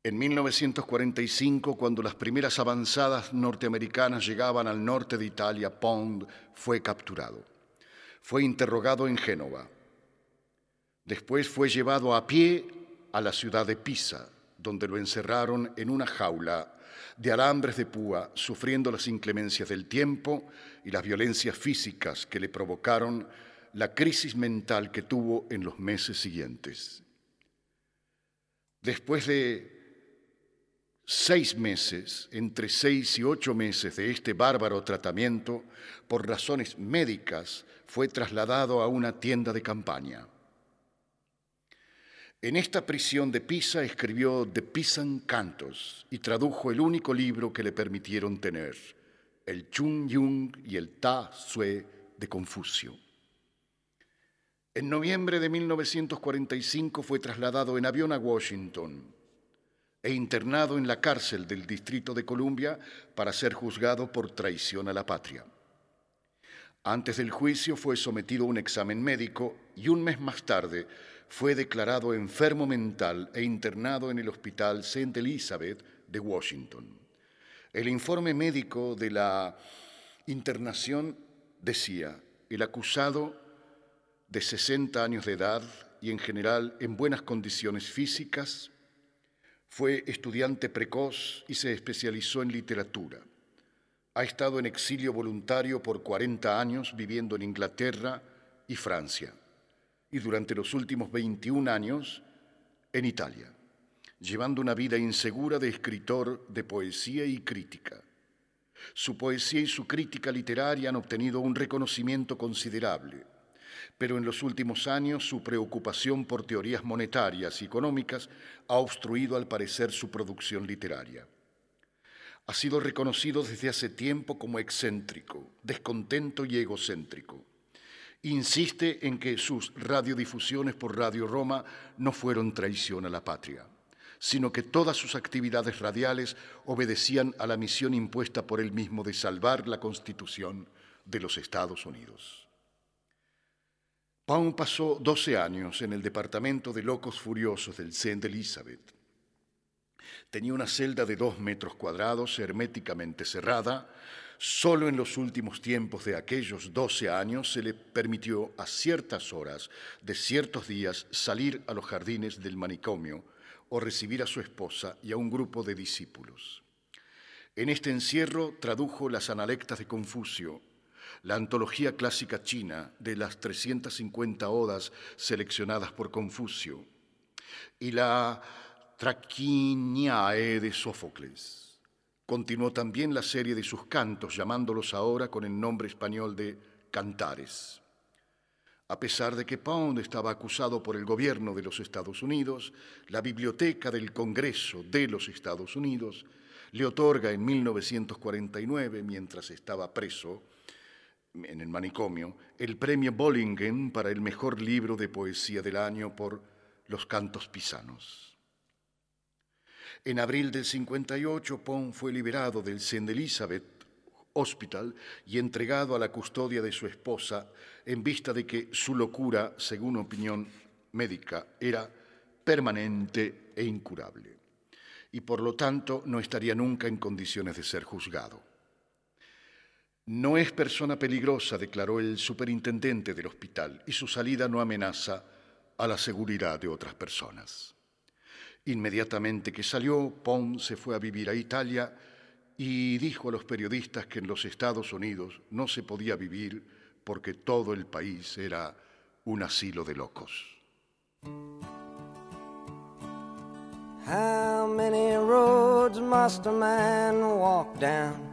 En 1945, cuando las primeras avanzadas norteamericanas llegaban al norte de Italia, Pond fue capturado. Fue interrogado en Génova. Después fue llevado a pie a la ciudad de Pisa, donde lo encerraron en una jaula de alambres de púa, sufriendo las inclemencias del tiempo y las violencias físicas que le provocaron la crisis mental que tuvo en los meses siguientes. Después de seis meses, entre seis y ocho meses de este bárbaro tratamiento, por razones médicas, fue trasladado a una tienda de campaña. En esta prisión de Pisa escribió The Pisan Cantos y tradujo el único libro que le permitieron tener, el Chung Yung y el Ta Sue de Confucio. En noviembre de 1945 fue trasladado en avión a Washington e internado en la cárcel del Distrito de Columbia para ser juzgado por traición a la patria. Antes del juicio fue sometido a un examen médico y un mes más tarde fue declarado enfermo mental e internado en el Hospital St. Elizabeth de Washington. El informe médico de la internación decía, el acusado de 60 años de edad y en general en buenas condiciones físicas, fue estudiante precoz y se especializó en literatura. Ha estado en exilio voluntario por 40 años viviendo en Inglaterra y Francia y durante los últimos 21 años en Italia, llevando una vida insegura de escritor de poesía y crítica. Su poesía y su crítica literaria han obtenido un reconocimiento considerable, pero en los últimos años su preocupación por teorías monetarias y económicas ha obstruido al parecer su producción literaria. Ha sido reconocido desde hace tiempo como excéntrico, descontento y egocéntrico insiste en que sus radiodifusiones por Radio Roma no fueron traición a la patria, sino que todas sus actividades radiales obedecían a la misión impuesta por él mismo de salvar la Constitución de los Estados Unidos. Pound pasó 12 años en el departamento de locos furiosos del St. Elizabeth. Tenía una celda de dos metros cuadrados herméticamente cerrada, Solo en los últimos tiempos de aquellos 12 años se le permitió a ciertas horas de ciertos días salir a los jardines del manicomio o recibir a su esposa y a un grupo de discípulos. En este encierro tradujo las analectas de Confucio, la antología clásica china de las 350 odas seleccionadas por Confucio y la Traquiniae de Sófocles. Continuó también la serie de sus cantos, llamándolos ahora con el nombre español de Cantares. A pesar de que Pound estaba acusado por el gobierno de los Estados Unidos, la Biblioteca del Congreso de los Estados Unidos le otorga en 1949, mientras estaba preso en el manicomio, el premio Bollingen para el mejor libro de poesía del año por Los Cantos Pisanos. En abril del 58, Pound fue liberado del St. Elizabeth Hospital y entregado a la custodia de su esposa en vista de que su locura, según opinión médica, era permanente e incurable y por lo tanto no estaría nunca en condiciones de ser juzgado. No es persona peligrosa, declaró el superintendente del hospital, y su salida no amenaza a la seguridad de otras personas. Inmediatamente que salió, Pon se fue a vivir a Italia y dijo a los periodistas que en los Estados Unidos no se podía vivir porque todo el país era un asilo de locos. How many roads must a man walk down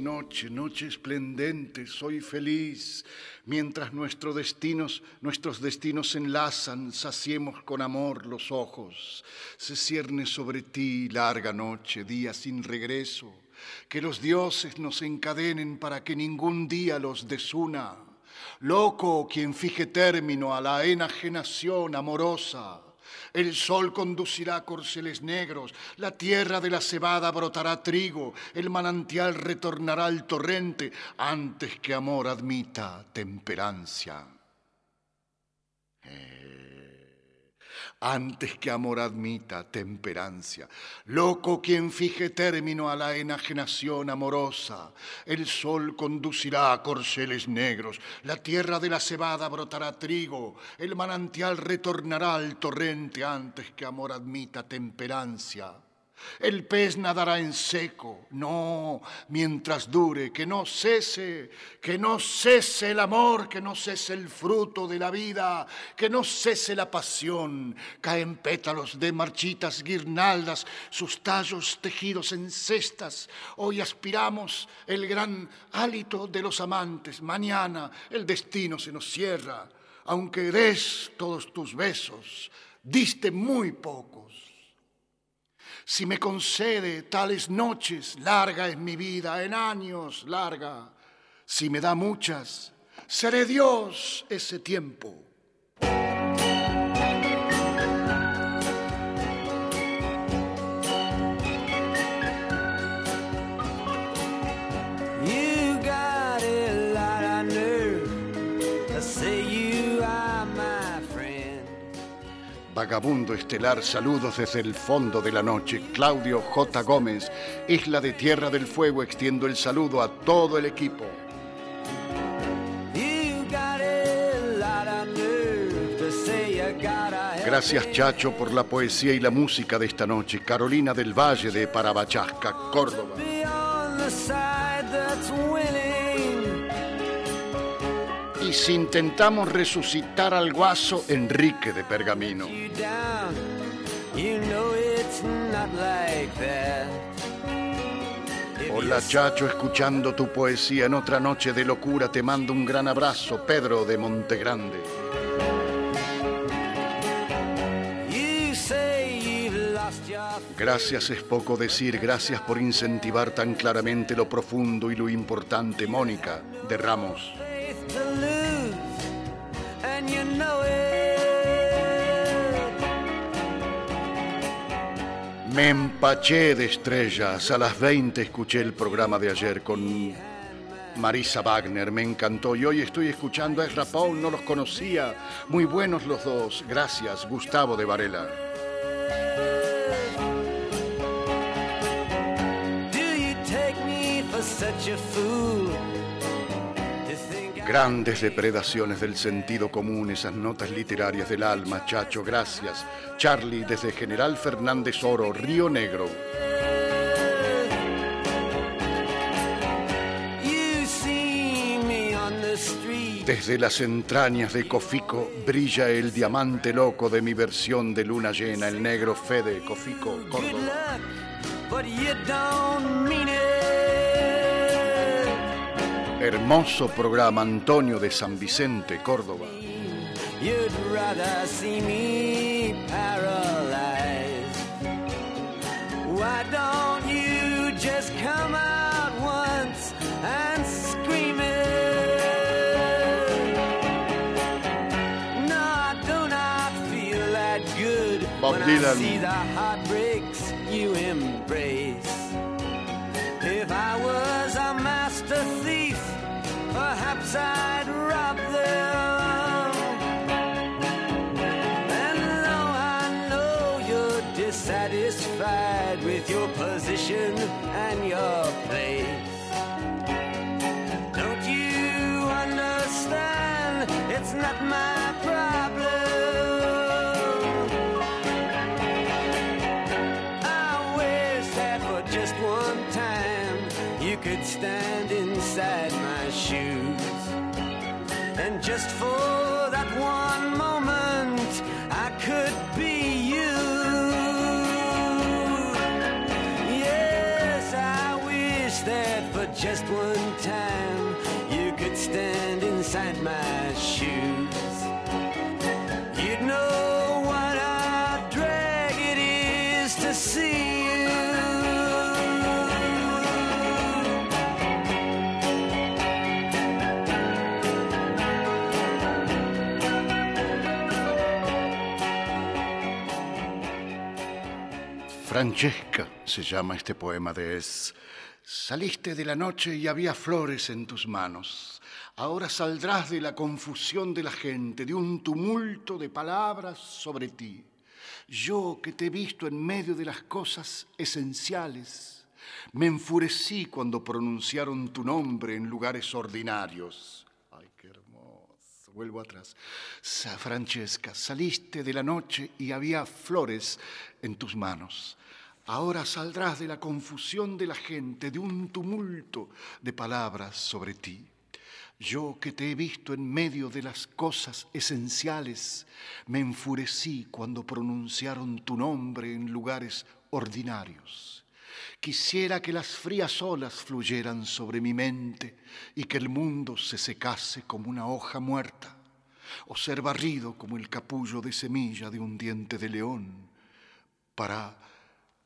Noche, noche esplendente, soy feliz. Mientras nuestros destinos, nuestros destinos se enlazan, saciemos con amor los ojos. Se cierne sobre ti larga noche, día sin regreso. Que los dioses nos encadenen para que ningún día los desuna. Loco quien fije término a la enajenación amorosa. El sol conducirá corceles negros, la tierra de la cebada brotará trigo, el manantial retornará al torrente antes que amor admita temperancia. Eh, antes que amor admita temperancia. Loco quien fije término a la enajenación amorosa. El sol conducirá a corceles negros, la tierra de la cebada brotará trigo, el manantial retornará al torrente antes que amor admita temperancia. El pez nadará en seco, no, mientras dure, que no cese, que no cese el amor, que no cese el fruto de la vida, que no cese la pasión. Caen pétalos de marchitas guirnaldas, sus tallos tejidos en cestas. Hoy aspiramos el gran hálito de los amantes, mañana el destino se nos cierra. Aunque des todos tus besos, diste muy pocos si me concede tales noches, larga es mi vida, en años larga. Si me da muchas, seré Dios ese tiempo. Vagabundo estelar, saludos desde el fondo de la noche. Claudio J. Gómez, Isla de Tierra del Fuego, extiendo el saludo a todo el equipo. Gracias Chacho por la poesía y la música de esta noche. Carolina del Valle de Parabachasca, Córdoba. Y si intentamos resucitar al guaso Enrique de Pergamino. Hola Chacho, escuchando tu poesía en otra noche de locura, te mando un gran abrazo, Pedro de Montegrande. Gracias es poco decir, gracias por incentivar tan claramente lo profundo y lo importante, Mónica de Ramos. Me empaché de estrellas. A las 20 escuché el programa de ayer con Marisa Wagner. Me encantó. Y hoy estoy escuchando a Ezra Paul. No los conocía. Muy buenos los dos. Gracias, Gustavo de Varela. Grandes depredaciones del sentido común, esas notas literarias del alma, Chacho, gracias. Charlie, desde General Fernández Oro, Río Negro. Desde las entrañas de Cofico brilla el diamante loco de mi versión de luna llena, el negro Fede Cofico, Córdoba. Hermoso programa Antonio de San Vicente, Córdoba. You'd rather see me paralyzed. Why don't you just come out once and scream it? No, I do not feel that good Bob when Dylan. I see the heartbreaks dissatisfied with your position and your place, don't you understand? It's not my Francesca se llama este poema de Es. Saliste de la noche y había flores en tus manos. Ahora saldrás de la confusión de la gente, de un tumulto de palabras sobre ti. Yo que te he visto en medio de las cosas esenciales, me enfurecí cuando pronunciaron tu nombre en lugares ordinarios. Ay, qué hermoso. Vuelvo atrás. Francesca, saliste de la noche y había flores en tus manos. Ahora saldrás de la confusión de la gente, de un tumulto de palabras sobre ti. Yo que te he visto en medio de las cosas esenciales, me enfurecí cuando pronunciaron tu nombre en lugares ordinarios. Quisiera que las frías olas fluyeran sobre mi mente y que el mundo se secase como una hoja muerta, o ser barrido como el capullo de semilla de un diente de león, para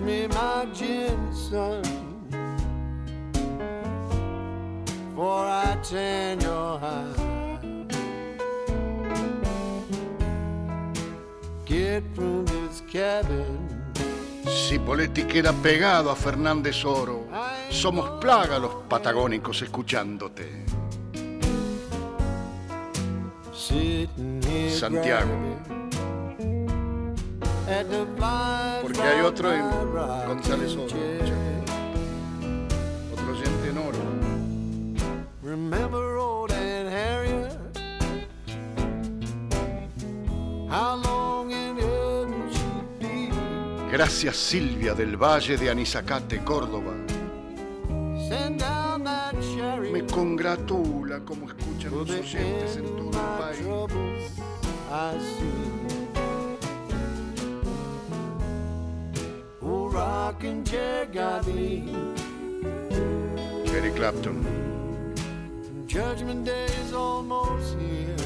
me my gin, son. For I tan your hide. Get from this cabin. Si Poletti queda pegado a Fernández Oro, somos plaga los patagónicos escuchándote. Santiago. Porque hay otro en González Oro. Otro oyente en oro. Remember old Aunt Harriet? How long in heaven she'd be? Gracias Silvia del Valle de Anizacate, Córdoba. Send down that chariot. Me congratula como escuchan los oyentes en todo el país. Rocking chair got me. Eric Clapton. Judgment Day is almost here.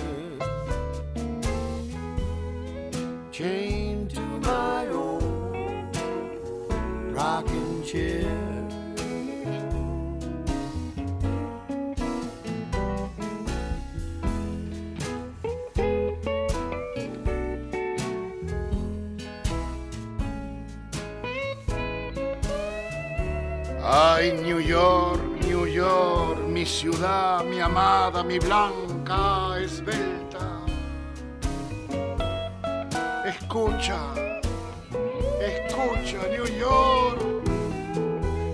Chained to my old rocking chair. Ay, New York, New York, mi ciudad, mi amada, mi blanca, esbelta. Escucha, escucha, New York.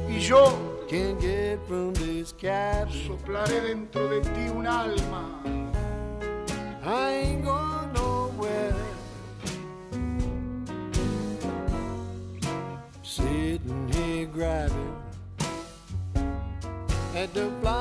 Y yo Can't get from this cabin. soplaré dentro de ti un alma. At the flies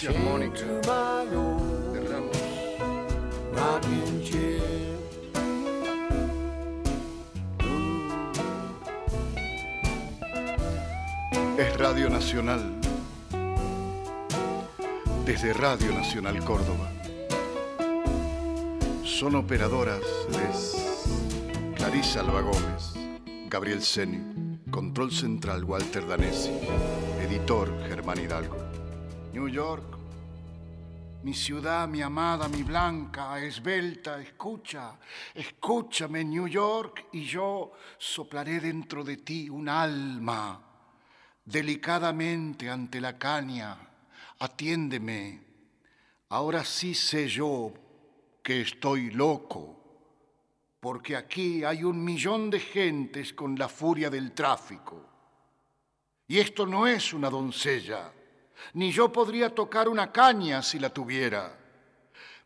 De Ramos. chair. Es Radio Nacional. Desde Radio Nacional Córdoba. Son operadoras de Clarisa Alba Gómez, Gabriel Seni, Control Central Walter Danesi, Editor Germán Hidalgo. New York, mi ciudad, mi amada, mi blanca, esbelta, escucha, escúchame New York y yo soplaré dentro de ti un alma delicadamente ante la caña, atiéndeme. Ahora sí sé yo que estoy loco, porque aquí hay un millón de gentes con la furia del tráfico. Y esto no es una doncella, ni yo podría tocar una caña si la tuviera.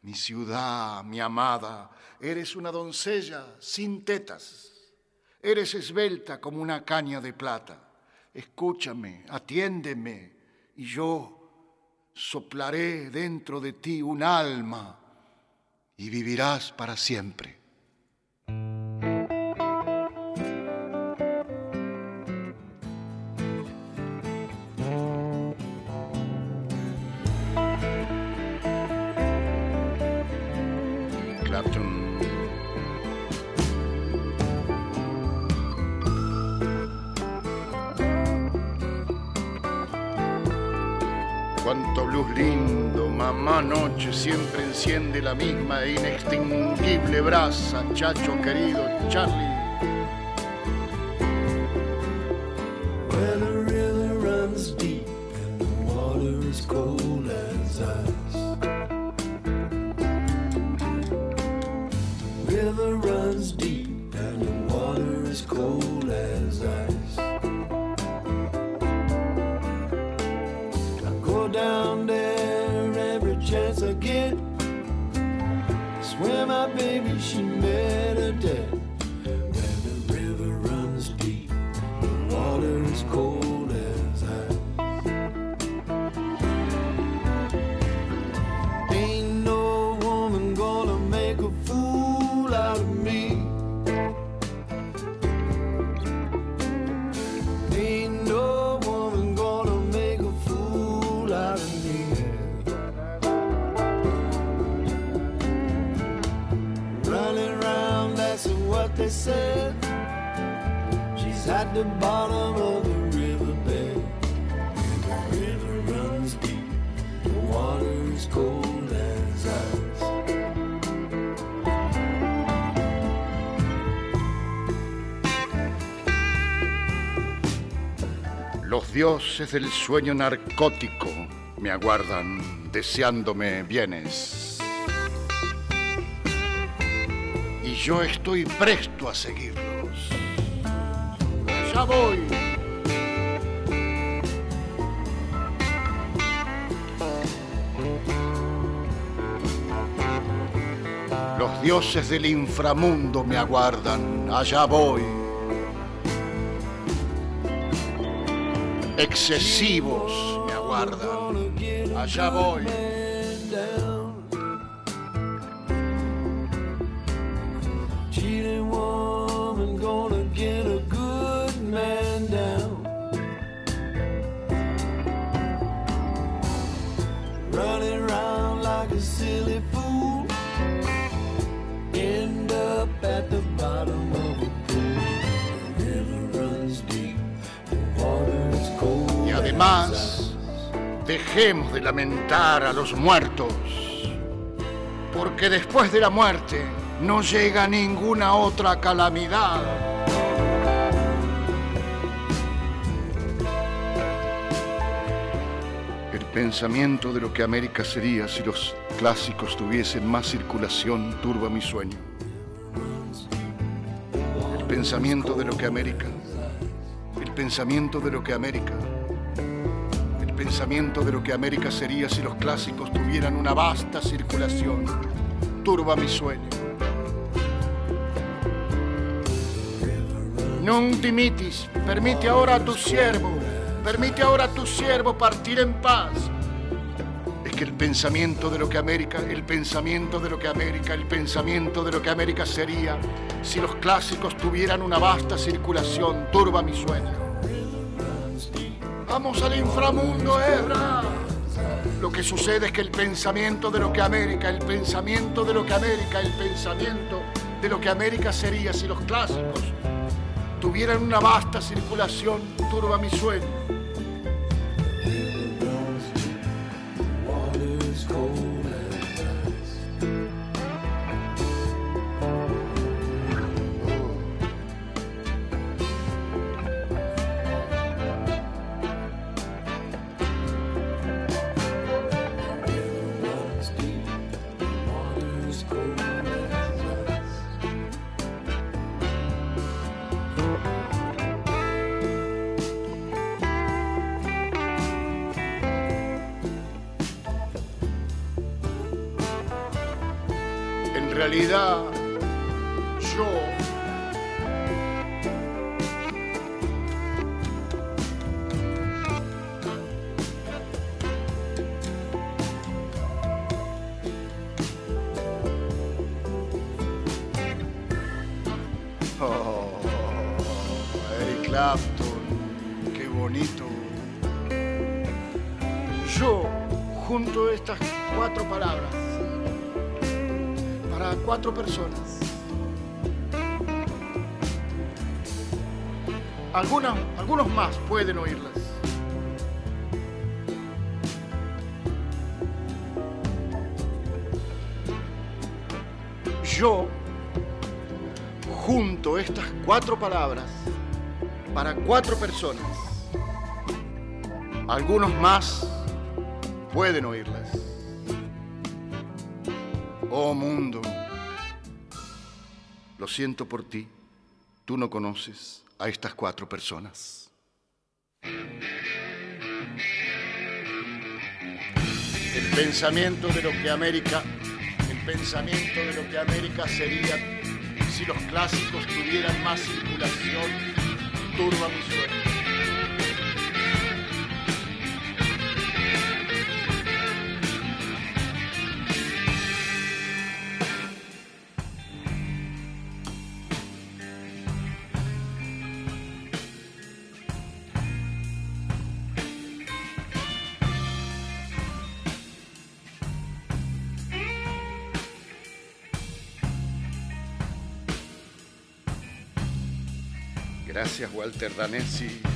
Mi ciudad, mi amada, eres una doncella sin tetas. Eres esbelta como una caña de plata. Escúchame, atiéndeme, y yo soplaré dentro de ti un alma y vivirás para siempre. Noche siempre enciende la misma inextinguible brasa, chacho querido Charlie. Dioses del sueño narcótico me aguardan deseándome bienes. Y yo estoy presto a seguirlos. Ya voy. Los dioses del inframundo me aguardan. Allá voy. Excesivos me aguardan. Allá voy. Running around like a silly fool. Además, dejemos de lamentar a los muertos, porque después de la muerte no llega ninguna otra calamidad. El pensamiento de lo que América sería si los clásicos tuviesen más circulación turba mi sueño. El pensamiento de lo que América, el pensamiento de lo que América, pensamiento de lo que América sería si los clásicos tuvieran una vasta circulación, turba mi sueño. Non dimitis, permite ahora a tu siervo, permite ahora a tu siervo partir en paz. Es que el pensamiento de lo que América, el pensamiento de lo que América, el pensamiento de lo que América sería si los clásicos tuvieran una vasta circulación, turba mi sueño. Vamos al inframundo, Ebra. Lo que sucede es que el pensamiento de lo que América, el pensamiento de lo que América, el pensamiento de lo que América sería si los clásicos tuvieran una vasta circulación, turba mi sueño. Yo junto estas cuatro palabras para cuatro personas. Algunos más pueden oírlas. Oh mundo, lo siento por ti, tú no conoces a estas cuatro personas. El pensamiento de lo que América, pensamiento de lo que América sería si los clásicos tuvieran más circulación, turba mi sueño. Walter Danesi.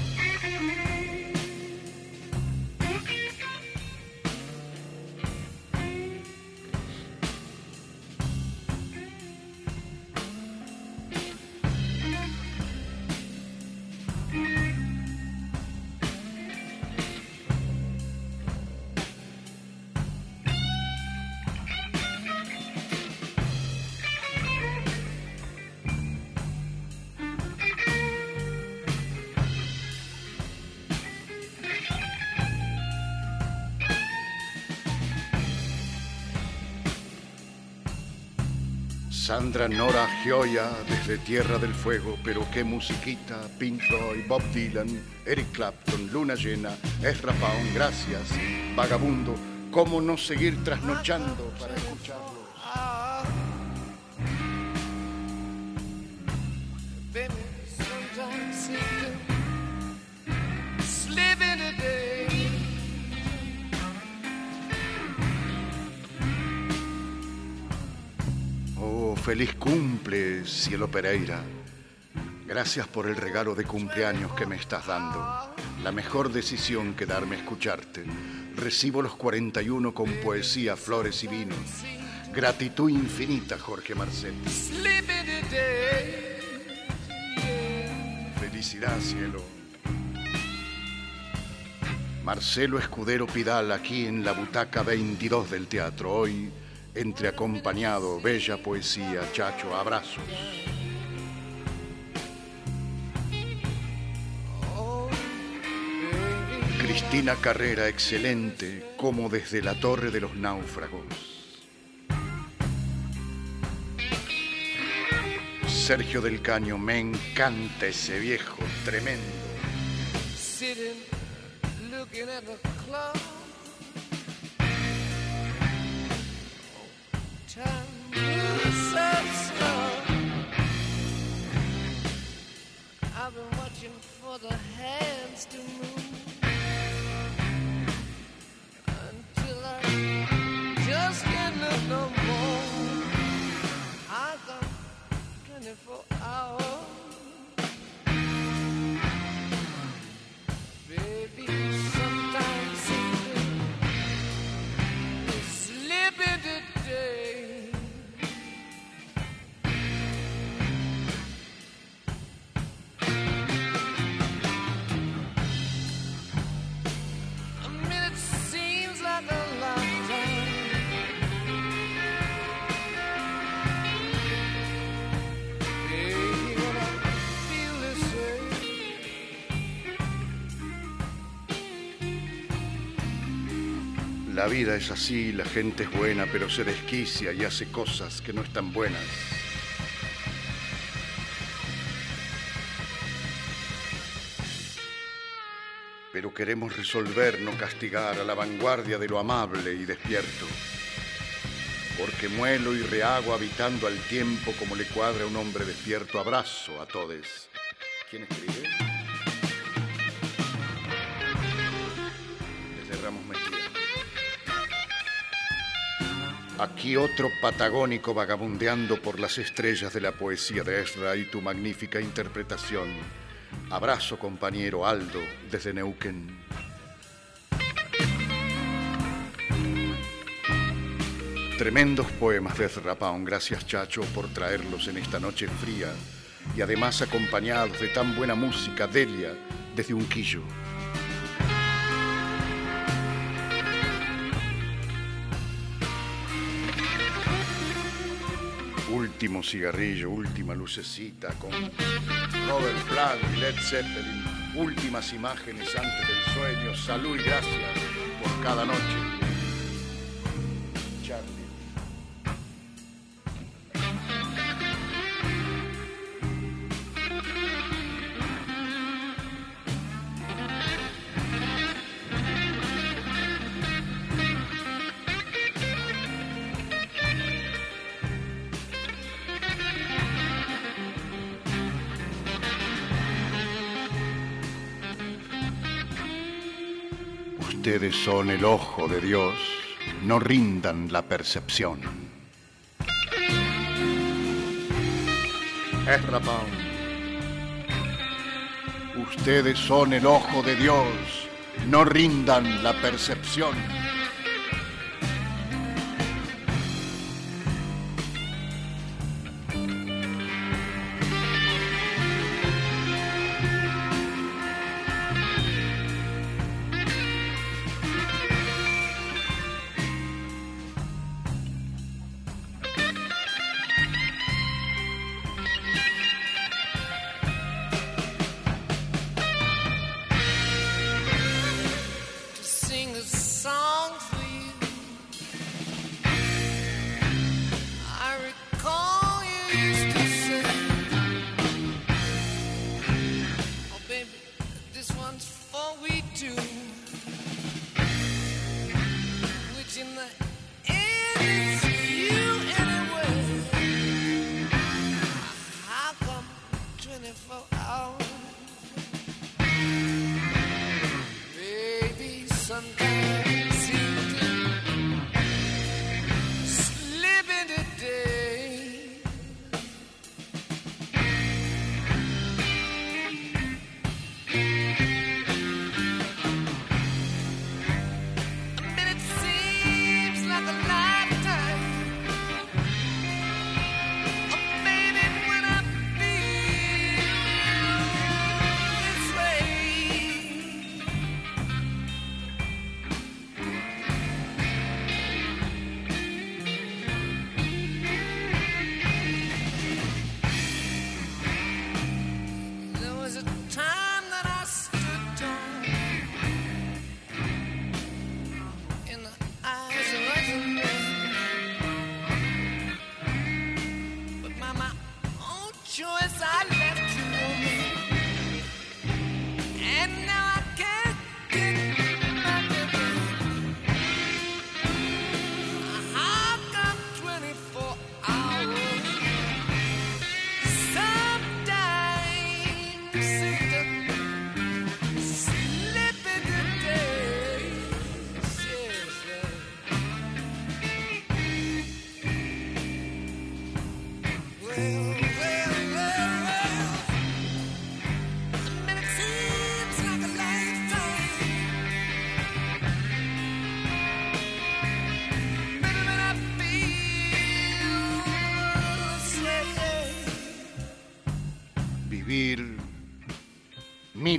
Sandra Nora Gioia desde Tierra del Fuego, pero qué musiquita, Pink Floyd, Bob Dylan, Eric Clapton, Luna Llena, Ezra Pound, gracias, Vagabundo, cómo no seguir trasnochando para escucharlos. Cielo Pereira. Gracias por el regalo de cumpleaños que me estás dando. La mejor decisión que darme escucharte. Recibo los 41 con poesía, flores y vinos. Gratitud infinita, Jorge Marcetti. Felicidad, cielo. Marcelo Escudero Pidal, aquí en la butaca 22 del teatro. Hoy, entre acompañado, bella poesía, chacho, abrazos. Cristina Carrera, excelente, como desde la Torre de los Náufragos. Sergio del Caño, me encanta ese viejo, tremendo. For hands to move until I just can't no more. I got 24 hours. La vida es así, la gente es buena, pero se desquicia y hace cosas que no están buenas. Pero queremos resolver, no castigar a la vanguardia de lo amable y despierto. Porque muelo y rehago habitando al tiempo como le cuadra un hombre despierto. Abrazo a todos. ¿Quién escribe? Aquí otro patagónico vagabundeando por las estrellas de la poesía de Esra y tu magnífica interpretación. Abrazo, compañero Aldo, desde Neuquén. Tremendos poemas de Ezra Pound. Gracias, Chacho, por traerlos en esta noche fría y además acompañados de tan buena música, Delia, desde Unquillo. Último cigarrillo, última lucecita con Robert Plant y Led Zeppelin. Últimas imágenes antes del sueño. Salud y gracias por cada noche. Ustedes son el ojo de Dios, no rindan la percepción. Ezra Pound. Ustedes son el ojo de Dios, no rindan la percepción.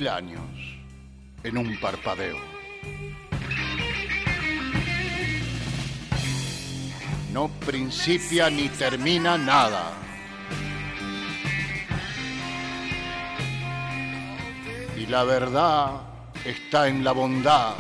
Años en un parpadeo. No principia ni termina nada. Y la verdad está en la bondad.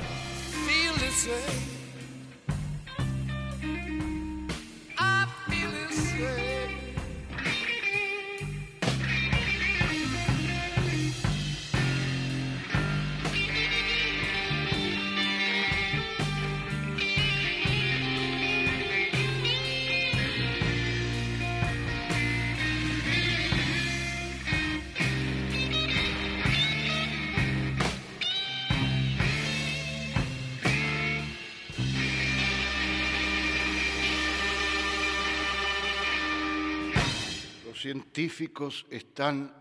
Están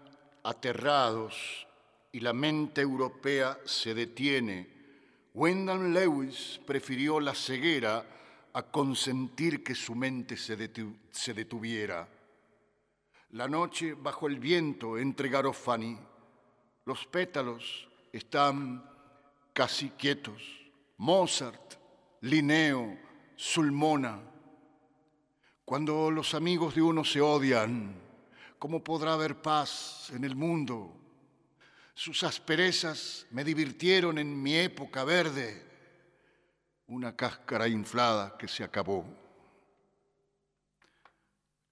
aterrados y la mente europea se detiene. Wyndham Lewis prefirió la ceguera a consentir que su mente se, se detuviera. La noche bajo el viento entre Garofani, los pétalos están casi quietos. Mozart, Linneo, Sulmona. Cuando los amigos de uno se odian, ¿cómo podrá haber paz en el mundo? Sus asperezas me divirtieron en mi época verde, una cáscara inflada que se acabó.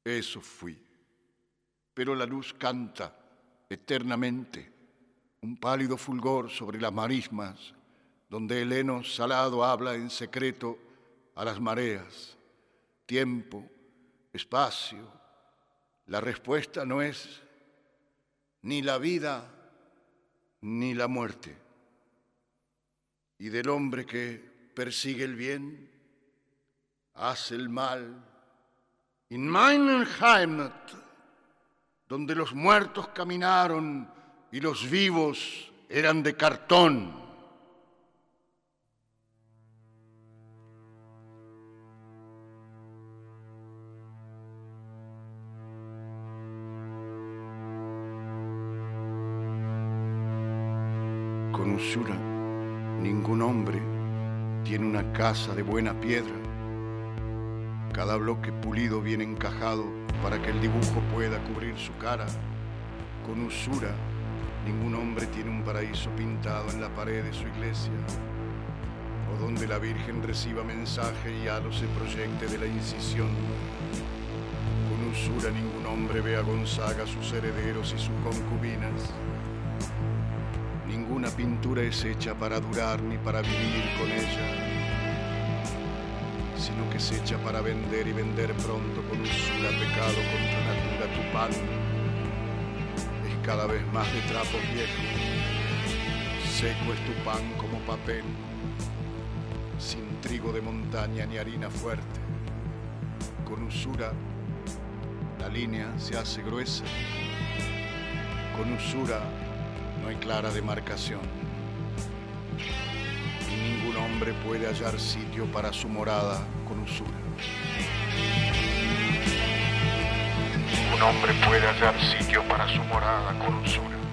Eso fui. Pero la luz canta eternamente, un pálido fulgor sobre las marismas, donde el heno salado habla en secreto a las mareas. Tiempo, espacio, la respuesta no es ni la vida ni la muerte. Y del hombre que persigue el bien, hace el mal. In meinem Heimat, donde los muertos caminaron y los vivos eran de cartón. Ningún hombre tiene una casa de buena piedra. Cada bloque pulido viene encajado para que el dibujo pueda cubrir su cara. Con usura, ningún hombre tiene un paraíso pintado en la pared de su iglesia, o donde la Virgen reciba mensaje y halo se proyecte de la incisión. Con usura ningún hombre ve a Gonzaga, sus herederos y sus concubinas Ninguna pintura es hecha para durar ni para vivir con ella, sino que es hecha para vender y vender pronto con usura, pecado contra natura tu pan. Es cada vez más de trapos viejos, seco es tu pan como papel, sin trigo de montaña ni harina fuerte. Con usura la línea se hace gruesa, con usura no hay clara demarcación. Y ningún hombre puede hallar sitio para su morada con usura. Ningún hombre puede hallar sitio para su morada con usura.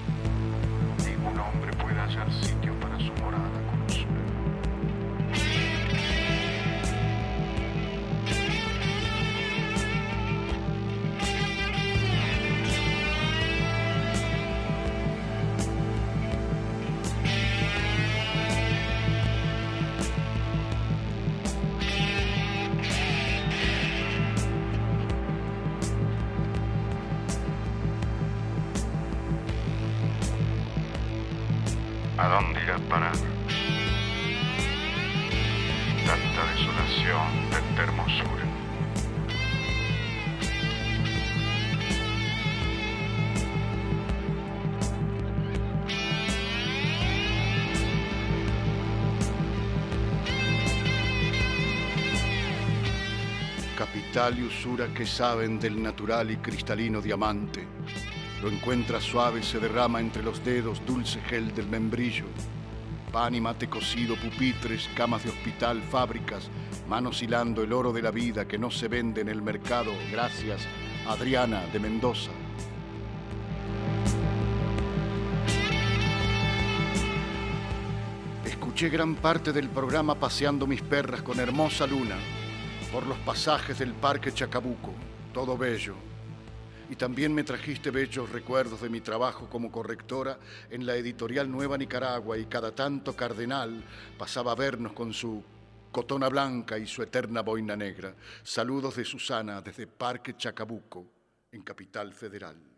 Que saben del natural y cristalino diamante. Lo encuentra suave, se derrama entre los dedos, dulce gel del membrillo. Pan y mate cocido, pupitres, camas de hospital, fábricas, manos hilando el oro de la vida que no se vende en el mercado. Gracias, Adriana de Mendoza. Escuché gran parte del programa paseando mis perras con hermosa luna por los pasajes del Parque Chacabuco, todo bello. Y también me trajiste bellos recuerdos de mi trabajo como correctora en la editorial Nueva Nicaragua y cada tanto Cardenal pasaba a vernos con su cotona blanca y su eterna boina negra. Saludos de Susana desde Parque Chacabuco, en Capital Federal.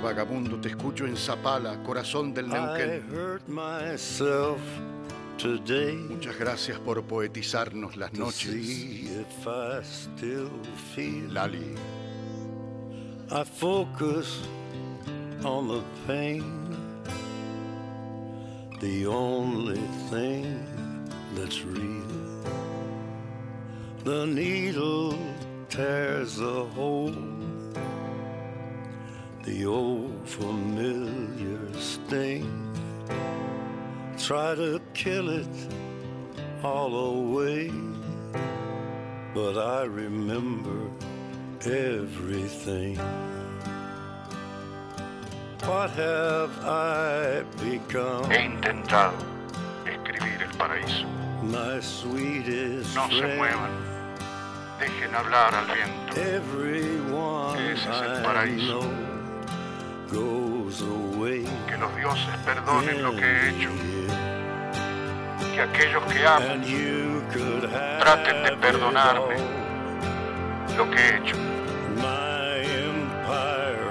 Vagabundo, te escucho en Zapala, corazón del Neuquén. Muchas gracias por poetizarnos las noches. Lali. I focus on the pain. the only thing that's real. The needle tears a hole, the old familiar sting. Try to kill it all away, but I remember everything. What have I become? He intentado escribir el paraíso. My sweetest No se friend. muevan. Dejen hablar al viento. Everyone Ese es el I know. Que los dioses perdonen lo que he hecho. Que aquellos que aman And you could have Traten de perdonarme. lo que he hecho. My empire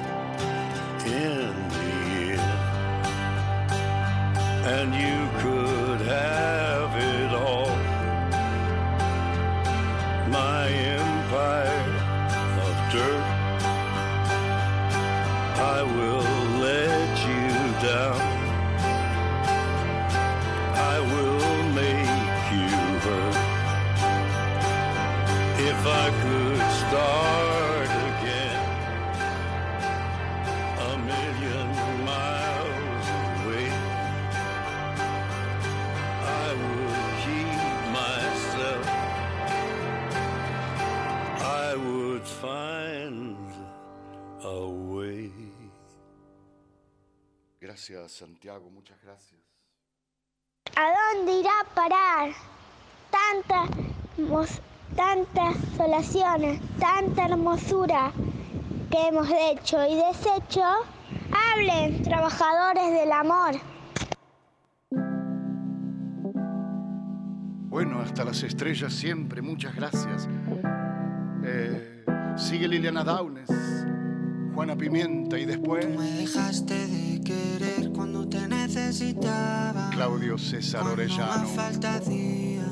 And you could Gracias, Santiago, muchas gracias. ¿A dónde irá a parar? Tantas, mos- tantas solaciones, tanta hermosura que hemos hecho y deshecho. Hablen, trabajadores del amor. Bueno, hasta las estrellas siempre, muchas gracias. Eh, sigue Liliana Daunes, Juana Pimienta y después Me dejaste de querer necesitaba. Claudio César Cuando Orellano más falta hacía,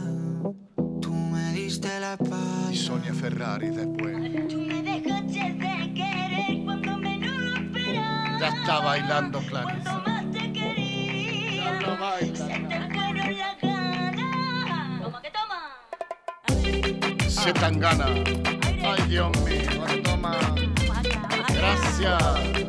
tú me diste la paz. y Sonia Ferrari después. Tú me dejaste de querer cuando menos lo esperaba. Ya está bailando Clarisa. más te quería. Ya lo baila. Se te fueron las ganas. Toma que toma. Se tan gana. Ay, Dios mío. Toma. Gracias.